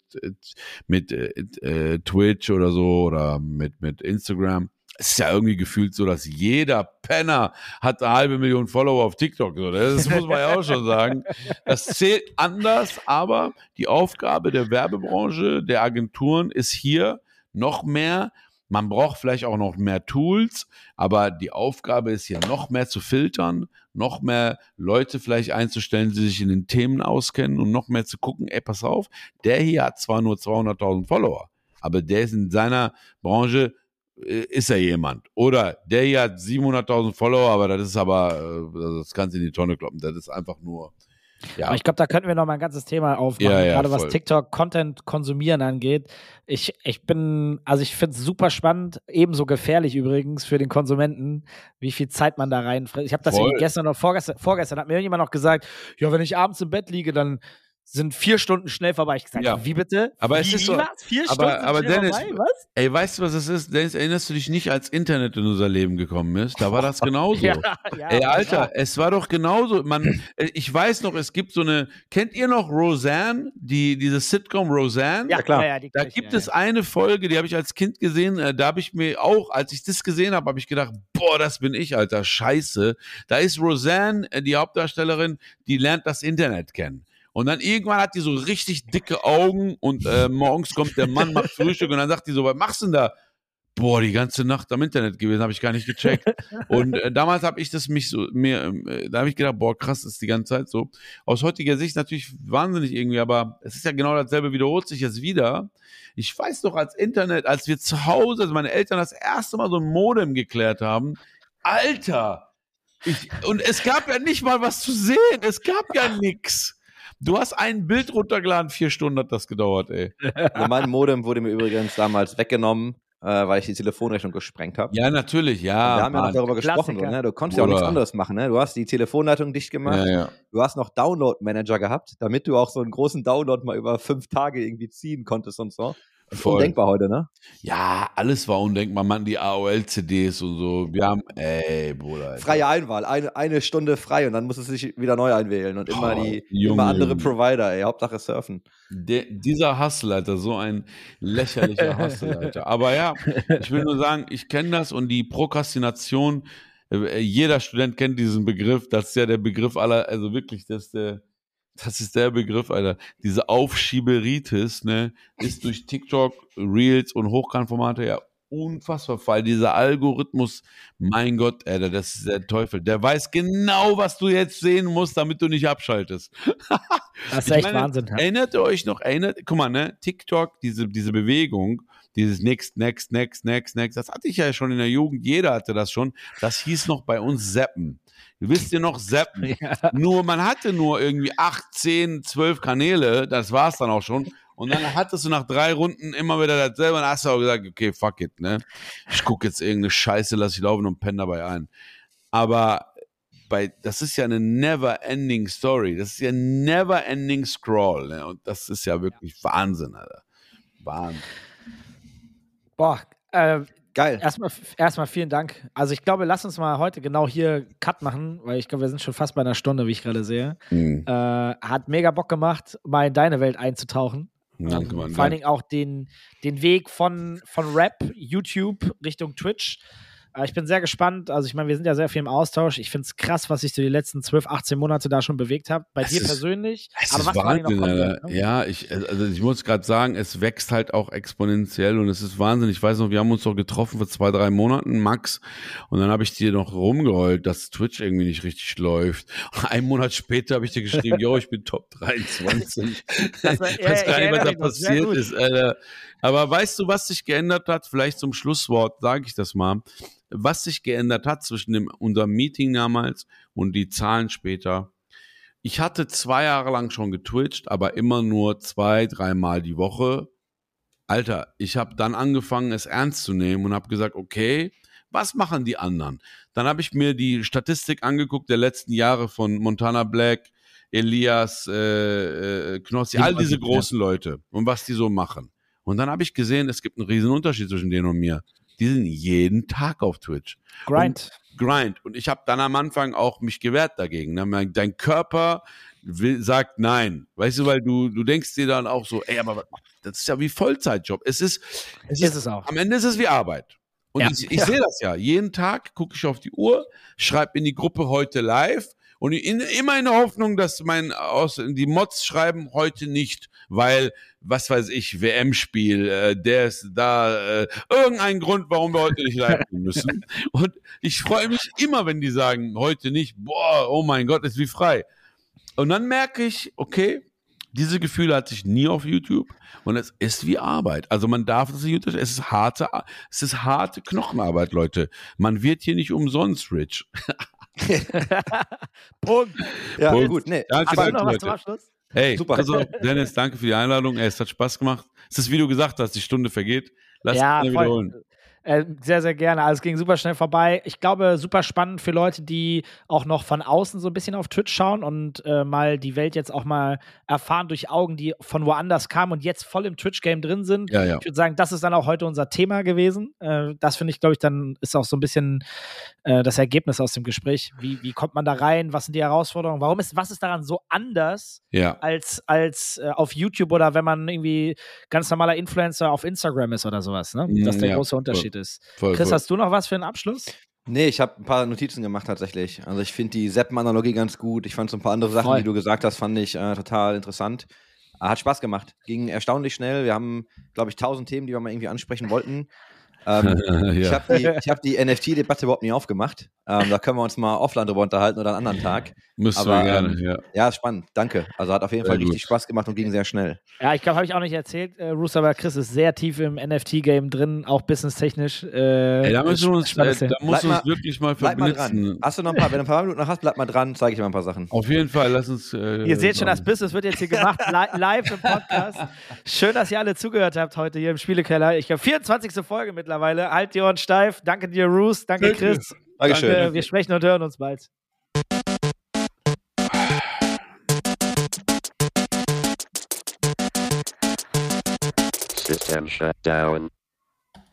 mit äh, äh, Twitch oder so oder mit, mit Instagram. Es ist ja irgendwie gefühlt so, dass jeder Penner hat eine halbe Million Follower auf TikTok. So, ne? Das muss man ja auch schon sagen. Das zählt anders, aber die Aufgabe der Werbebranche, der Agenturen ist hier noch mehr. Man braucht vielleicht auch noch mehr Tools, aber die Aufgabe ist hier noch mehr zu filtern, noch mehr Leute vielleicht einzustellen, die sich in den Themen auskennen und noch mehr zu gucken, ey, pass auf, der hier hat zwar nur 200.000 Follower, aber der ist in seiner Branche äh, ist er jemand. Oder der hier hat 700.000 Follower, aber das ist aber, äh, das kannst du in die Tonne kloppen. Das ist einfach nur, ja. Aber ich glaube, da könnten wir noch mal ein ganzes Thema aufmachen, Ja, ja, gerade was. TikTok-Content konsumieren angeht. Ich, ich bin, also ich finde es super spannend, ebenso gefährlich übrigens für den Konsumenten, wie viel Zeit man da reinfrisst. Ich habe das gestern oder vorgestern, vorgestern hat mir jemand noch gesagt, ja, wenn ich abends im Bett liege, dann sind vier Stunden schnell vorbei. Ich gesagt, Ja. wie bitte? Aber wie, es ist wie so- was? Vier aber- Stunden aber schnell Dennis, vorbei? Was? Ey, weißt du, was es ist? Dennis, erinnerst du dich nicht, als Internet in unser Leben gekommen ist? Da war das genauso. Ja, ja, Ey. Alter, es war doch genauso. Man, äh, ich weiß noch, es gibt so eine. Kennt ihr noch Roseanne? Die, diese Sitcom Roseanne? Ja, klar. Ja, ja, Da gibt ja, es eine Folge, die habe ich als Kind gesehen. Äh, da habe ich mir auch, als ich das gesehen habe, habe ich gedacht, boah, das bin ich, Alter, scheiße. Da ist Roseanne, äh, die Hauptdarstellerin, die lernt das Internet kennen. Und dann irgendwann hat die so richtig dicke Augen und äh, morgens kommt der Mann, macht Frühstück und dann sagt die so, was machst du denn da? Boah, die ganze Nacht am Internet gewesen, habe ich gar nicht gecheckt. Und äh, damals habe ich das mich so, mir, äh, da habe ich gedacht, boah, krass, das ist die ganze Zeit so. Aus heutiger Sicht natürlich wahnsinnig irgendwie, aber es ist ja genau dasselbe, wiederholt sich jetzt wieder. Ich weiß noch, als Internet, als wir zu Hause, also meine Eltern das erste Mal so ein Modem geklärt haben, Alter! Ich, und es gab ja nicht mal was zu sehen, es gab ja nix. Du hast ein Bild runtergeladen, vier Stunden hat das gedauert, ey. Also mein Modem wurde mir übrigens damals weggenommen, äh, weil ich die Telefonrechnung gesprengt habe. Ja, natürlich, ja. wir haben ja noch Mann. darüber gesprochen, so, Klassiker. ne? du konntest ja auch nichts anderes machen. Ne? Du hast die Telefonleitung dicht gemacht, ja, ja. du hast noch Download-Manager gehabt, damit du auch so einen großen Download mal über fünf Tage irgendwie ziehen konntest und so. Voll. undenkbar heute, ne? Ja, alles war undenkbar. Man, die AOL-CDs und so. Wir haben, ey, Bruder. Alter. Freie Einwahl, eine, eine Stunde frei und dann musst du sich wieder neu einwählen und immer Oh, die Junge, immer andere Junge. Provider, ey, Hauptsache surfen. Der, dieser Hustle, Alter, so ein lächerlicher Hustle, Alter. Aber ja, ich will nur sagen, ich kenne das und die Prokrastination, äh, jeder Student kennt diesen Begriff. Das ist ja der Begriff aller, also wirklich, das ist der, das ist der Begriff, Alter. Diese Aufschieberitis, ne, ist durch TikTok, Reels und Hochkantformate ja unfassbar, weil dieser Algorithmus, mein Gott, Alter, das ist der Teufel. Der weiß genau, was du jetzt sehen musst, damit du nicht abschaltest. Das ist echt meine, Wahnsinn. Erinnert ihr euch noch, erinnert, guck mal, ne, TikTok, diese, diese Bewegung, dieses Next, Next, Next, Next, Next, das hatte ich ja schon in der Jugend, jeder hatte das schon. Das hieß noch bei uns Zappen. Wisst ihr noch, Zappen? Nur, man hatte nur irgendwie acht, zehn, zwölf Kanäle, das war's dann auch schon. Und dann hattest du nach drei Runden immer wieder dasselbe und hast du auch gesagt, okay, fuck it, ne? Ich gucke jetzt irgendeine Scheiße, lass ich laufen und penne dabei ein. Aber bei, das ist ja eine never ending Story. Das ist ja never ending Scroll. Ne? Und das ist ja wirklich Wahnsinn, Alter. Wahnsinn. Boah, äh, Geil. Erstmal, erstmal vielen Dank. Also ich glaube, lass uns mal heute genau hier Cut machen, weil ich glaube, wir sind schon fast bei einer Stunde, wie ich gerade sehe. Hm. Äh, hat mega Bock gemacht, mal in deine Welt einzutauchen. Danke, Mann. Vor allen Dingen auch den, den Weg von, von Rap, YouTube Richtung Twitch. Äh, ich bin sehr gespannt. Also, ich meine, wir sind ja sehr viel im Austausch. Ich finde es krass, was sich so die letzten 12, 18 Monate da schon bewegt hat. Bei Es dir ist- persönlich. Es aber ist was Wahnsinn, noch Alter. ne? Ja, ich, also ich muss gerade sagen, es wächst halt auch exponentiell und es ist Wahnsinn. Ich weiß noch, wir haben uns doch getroffen vor zwei, drei Monaten, Max, und dann habe ich dir noch rumgeheult, dass Twitch irgendwie nicht richtig läuft. Und einen Monat später habe ich dir geschrieben, yo, ich bin Top 23. Das war- ich weiß gar nicht, was da passiert ist, Alter. Aber weißt du, was sich geändert hat? Vielleicht zum Schlusswort sage ich das mal. Was sich geändert hat zwischen dem, unserem Meeting damals und die Zahlen später. Ich hatte zwei Jahre lang schon getwitcht, aber immer nur zwei, dreimal die Woche. Alter, ich habe dann angefangen, es ernst zu nehmen und habe gesagt, okay, was machen die anderen? Dann habe ich mir die Statistik angeguckt der letzten Jahre von Montana Black, Elias, äh, äh, Knossi, all diese großen Leute und was die so machen. Und dann habe ich gesehen, es gibt einen riesen Unterschied zwischen denen und mir. Die sind jeden Tag auf Twitch. Grind. Grind. Und ich habe dann am Anfang auch mich gewehrt dagegen. ne? Mein- Dein Körper will, sagt nein. Weißt du, weil du, du denkst dir dann auch so, ey, aber das ist ja wie Vollzeitjob. Es ist, es Ist es auch. am Ende ist es wie Arbeit. Und Ja. ich, ich sehe das ja. Jeden Tag gucke ich auf die Uhr, schreibe in die Gruppe heute live und in, immer in der Hoffnung, dass mein aus die Mods schreiben heute nicht, weil was weiß ich WM-Spiel, äh, der ist da äh, irgendein Grund, warum wir heute nicht live gehen müssen. Und ich freue mich immer, wenn die sagen heute nicht. Boah, oh mein Gott, ist wie frei. Und dann merke ich, okay, diese Gefühle hatte ich nie auf YouTube und es ist wie Arbeit. Also man darf es nicht. Es ist harte, es ist harte Knochenarbeit, Leute. Man wird hier nicht umsonst rich. Punkt. Ja, Punkt. gut. Nee, Danke, Hast du danke, noch was zum Abschluss? Hey, Super. Also, Dennis, danke für die Einladung. Ey, es hat Spaß gemacht. Es ist, wie du gesagt hast, die Stunde vergeht. Lass ja, voll. wiederholen. Äh, sehr, sehr gerne. Also es ging super schnell vorbei. Ich glaube, super spannend für Leute, die auch noch von außen so ein bisschen auf Twitch schauen und äh, mal die Welt jetzt auch mal erfahren durch Augen, die von woanders kamen und jetzt voll im Twitch-Game drin sind. Ja, ja. Ich würde sagen, das ist dann auch heute unser Thema gewesen. Äh, das finde ich, glaube ich, dann ist auch so ein bisschen äh, das Ergebnis aus dem Gespräch. Wie, wie kommt man da rein? Was sind die Herausforderungen? Warum ist, was ist daran so anders Ja. als, als äh, auf YouTube oder wenn man irgendwie ganz normaler Influencer auf Instagram ist oder sowas, ne? Das ist der Ja, große. Unterschied ist. Voll, Chris, voll. hast du noch was für einen Abschluss? Nee, ich habe ein paar Notizen gemacht tatsächlich. Also ich finde die Seppen-Analogie ganz gut. Ich fand so ein paar andere Sachen, Voll. die du gesagt hast, fand ich äh, total interessant. Hat Spaß gemacht. Ging erstaunlich schnell. Wir haben, glaube ich, tausend Themen, die wir mal irgendwie ansprechen wollten. Ähm, Ich ja. habe die, ich hab die NFT-Debatte überhaupt nie aufgemacht. Ähm, da können wir uns mal offline drüber unterhalten oder einen anderen Tag. Müsste aber, gerne, ähm, ja. Ja, spannend. Danke. Also hat auf jeden Sehr Fall richtig gut. Spaß gemacht und ging sehr schnell. Ja, ich glaube, habe ich auch nicht erzählt, äh, Roos, aber Chris ist sehr tief im NFT-Game drin, auch businesstechnisch. Äh, Ey, da müssen wir uns, äh, da musst du uns wirklich mal Bleib mal verblitzen. dran. Hast du noch ein paar, wenn du ein paar Minuten noch hast, bleib mal dran, zeige ich dir mal ein paar Sachen. Auf jeden Fall, lass uns. Äh, Ihr seht schon, das. Business wird jetzt hier gemacht, li live im Podcast. Schön, dass ihr alle zugehört habt heute hier im Spielekeller. Ich glaube, 24. Folge mittlerweile. Halt die Ohren steif. Danke dir, Roos. Danke. Chris. Dankeschön. Danke. Wir sprechen und hören uns bald. System shut down.